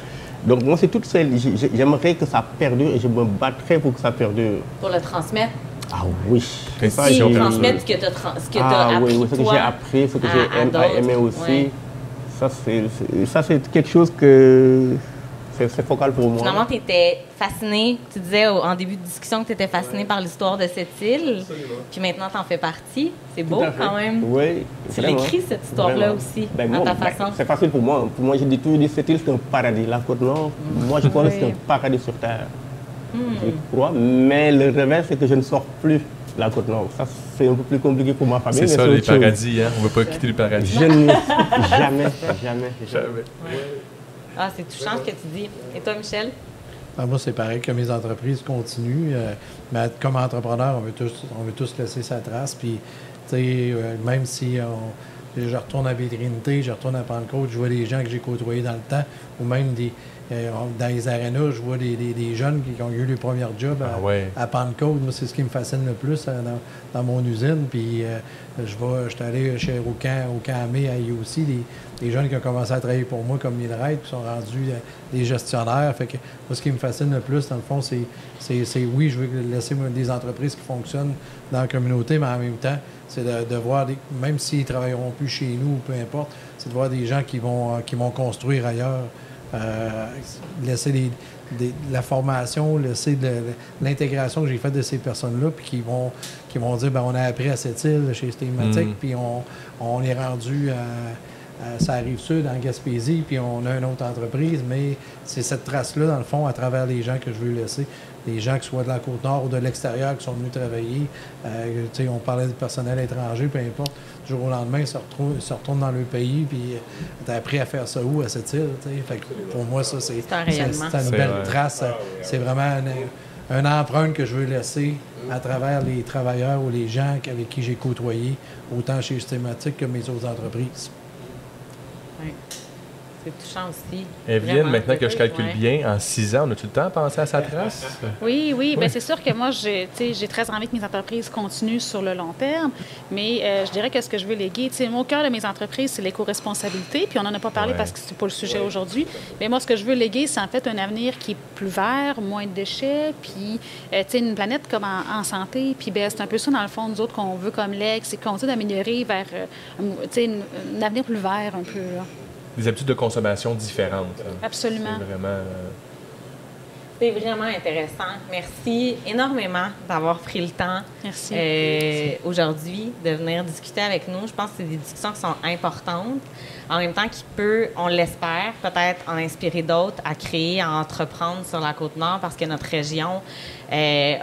Donc moi, c'est tout ça. j'ai- j'ai- J'aimerais que ça perdure et je me battrais pour que ça perdure. Pour le transmettre? Ah oui. Et Ça, si on transmettre ce que tu as, ce que ah, oui, appris, oui, ce que j'ai appris, ce que j'ai aimé aussi. Ouais. Ça, c'est quelque chose que c'est, c'est focal pour moi. Finalement, tu étais fasciné. Tu disais en début de discussion que tu étais fasciné par l'histoire de cette île. Puis maintenant, tu en fais partie. C'est beau quand même. Oui. Tu l'écris, cette histoire-là Vraiment. aussi, Ben, à ta ben, façon. c'est facile pour moi. Pour moi, j'ai dit toujours dit cette île, c'est un paradis. La côte nord, moi, je pense que c'est un paradis sur terre. Hmm. Je crois. Mais le revers, c'est que je ne sors plus de la côte nord. Ça, c'est un peu plus compliqué pour ma famille. C'est mais ça, les paradis. Hein? On ne veut pas quitter le paradis. Je ne jamais, jamais, jamais. Ah, c'est touchant ce que tu dis. Et toi, Michel? Ah, moi, c'est pareil que mes entreprises continuent. euh, mais comme entrepreneur, on veut tous, on veut tous laisser sa trace. Puis, tu sais, euh, même si on- je retourne à Vétrinité, je retourne à Pentecôte, je vois des gens que j'ai côtoyés dans le temps, ou même des, euh, dans les arénas, je vois des, des- des jeunes qui ont eu les premiers jobs à, Ah ouais. à Pentecôte. Moi, c'est ce qui me fascine le plus euh, dans, dans mon usine. Puis, euh, je vais, je suis allé chez au camp, au camp Amé à aussi des, des jeunes qui ont commencé à travailler pour moi comme milleraide, qui sont rendus euh, des gestionnaires. Fait que moi, ce qui me fascine le plus, dans le fond, c'est, oui, je veux laisser des entreprises qui fonctionnent dans la communauté, mais en même temps, c'est de, de voir, des, même s'ils ne travailleront plus chez nous ou peu importe, c'est de voir des gens qui vont, euh, qui vont construire ailleurs. Euh, laisser des- la formation, laisser l'intégration que j'ai faite de ces personnes-là, puis qui vont, qui vont dire ben, on a appris à cette île chez Stématique, Mm. puis on, on est rendu à, à ça arrive sud en Gaspésie, puis on a une autre entreprise, mais c'est cette trace-là, dans le fond, à travers les gens que je veux laisser. Les gens qui soient de la côte nord ou de l'extérieur qui sont venus travailler. Euh, tu sais, on parlait du personnel étranger, peu importe. Du jour au lendemain, ils se, retrouvent- ils se retournent dans leur pays, puis euh, t'as appris à faire ça où, à cette île. tu sais? Fait que pour moi, ça, c'est C'est un une belle vrai. trace. C'est vraiment une, une empreinte que je veux laisser à travers les travailleurs ou les gens avec qui j'ai côtoyé, autant chez Systématique que mes autres entreprises. Oui. C'est touchant aussi. Evelyne, maintenant que je calcule Ouais. bien, en six ans, on a-tu le temps de penser à sa trace? Oui, oui. Ben, c'est sûr que moi, j'ai tu sais, j'ai très envie que mes entreprises continuent sur le long terme, mais euh, je dirais que ce que je veux léguer, tu sais, moi, au cœur de mes entreprises, c'est l'éco-responsabilité, puis on n'en a pas parlé Ouais. parce que c'est pas le sujet aujourd'hui, mais moi, ce que je veux léguer, c'est en fait un avenir qui est plus vert, moins de déchets, puis euh, tu sais, une planète comme en, en santé, puis ben, c'est un peu ça, dans le fond, nous autres, qu'on veut comme leg, c'est qu'on essaie d'améliorer vers euh, un avenir plus vert un peu. là. Des habitudes de consommation différentes. Absolument. C'est vraiment... euh, C'est vraiment intéressant. Merci énormément d'avoir pris le temps Merci. euh, aujourd'hui de venir discuter avec nous. Je pense que c'est des discussions qui sont importantes. En même temps, qui peut, on l'espère, peut-être en inspirer d'autres à créer, à entreprendre sur la côte nord parce que notre région euh,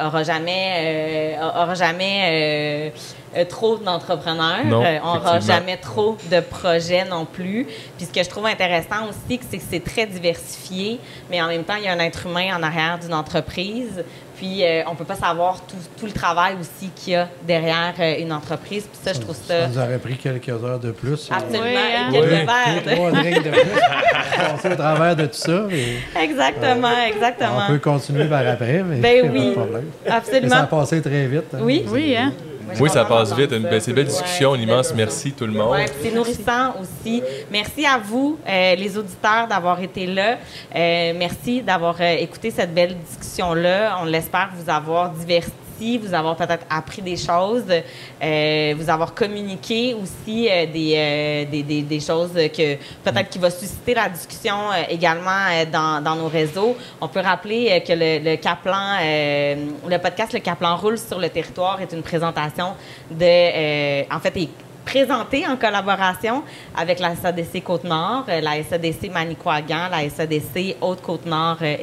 aura jamais, euh, aura jamais euh, euh, trop d'entrepreneurs. Euh, on n'aura jamais trop de projets non plus. Puis ce que je trouve intéressant aussi, c'est que c'est très diversifié, mais en même temps, il y a un être humain en arrière d'une entreprise. Puis euh, on peut pas savoir tout, tout le travail aussi qu'il y a derrière euh, une entreprise. Puis ça, je trouve ça Ça nous aurait pris quelques heures de plus. absolument Oui, hein? quelques Oui, verres de- Trois de plus. Passer au travers de tout ça. et Exactement, exactement. on peut continuer par après, mais Ben pas oui. de problème. Mais ça a Absolument. passé très vite. hein. Oui. Oui, hein? Oui, ça passe vite. Une c'est une belle discussion. Un immense merci tout le monde. C'est nourrissant aussi. Merci à vous, euh, les auditeurs, d'avoir été là. Euh, merci d'avoir euh, écouté cette belle discussion-là. On l'espère vous avoir diverti, vous avoir peut-être appris des choses, euh, vous avoir communiqué aussi euh, des, euh, des, des- des choses que peut-être qui va susciter la discussion également dans, dans nos réseaux. On peut rappeler que le, le Caplan, le podcast Le Caplan roule sur le territoire est une présentation de, en fait, est présenté en collaboration avec la SADC Côte-Nord, la SADC Manicouagan, la SADC Haute-Côte-Nord euh,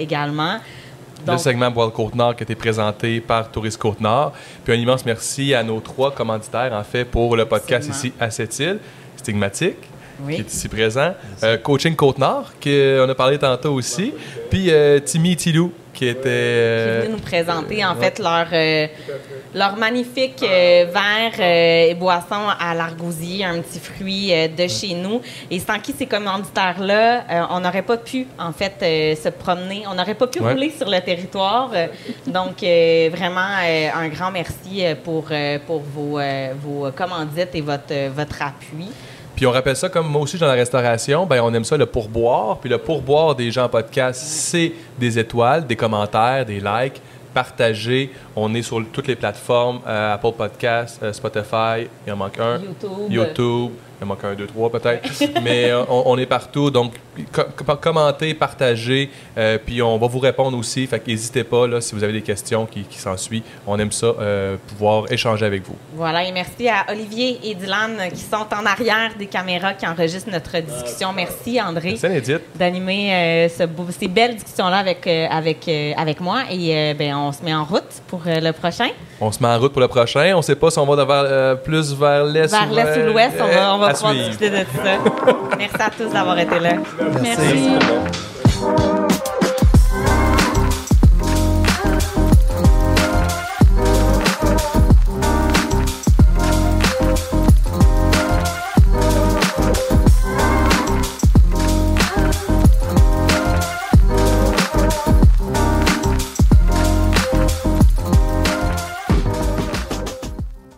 le segment Bois Côte-Nord qui a été présenté par Tourisme Côte-Nord. Puis un immense merci à nos trois commanditaires, en fait, pour le podcast Absolument. ici à cette île. Stigmatique, Oui. qui est ici présent. Euh, Coaching Côte-Nord, qu'on a parlé tantôt aussi. Puis euh, Timmy Tilou, qui était... qui est euh, venu nous présenter en fait leur, euh, leur magnifique euh, verre euh, et boisson à l'argousier, un petit fruit euh, de chez nous. Et sans qui ces commanditaires-là, euh, on n'aurait pas pu en fait euh, se promener, on n'aurait pas pu Ouais. rouler sur le territoire. Euh, donc euh, vraiment euh, un grand merci euh, pour, euh, pour vos, euh, vos commandites et votre, euh, votre appui. Puis on rappelle ça comme moi aussi dans la restauration, ben on aime ça le pourboire. Puis le pourboire des gens en podcast, c'est des étoiles, des commentaires, des likes, partager. On est sur toutes les plateformes, euh, Apple Podcast, euh, Spotify, il en manque un. YouTube. YouTube. Il en manque un, deux, trois peut-être. Mais euh, on, on est partout. Donc, co- co- commentez, partagez. euh, puis on va vous répondre aussi. Fait n'hésitez pas là, si vous avez des questions qui, qui s'ensuivent. On aime ça, euh, pouvoir échanger avec vous. Voilà, et merci à Olivier et Dylan qui sont en arrière des caméras qui enregistrent notre discussion. Merci André d'animer euh, ce ces belles discussions-là avec, euh, avec, euh, avec moi. Et euh, ben, on se met en route pour euh, le prochain. On se met en route pour le prochain. On ne sait pas si on va vers, euh, plus vers l'est Vers ou l'est ou l'ouest, on va, on va pouvoir suivre. discuter de tout ça. Merci à tous d'avoir été là. Merci.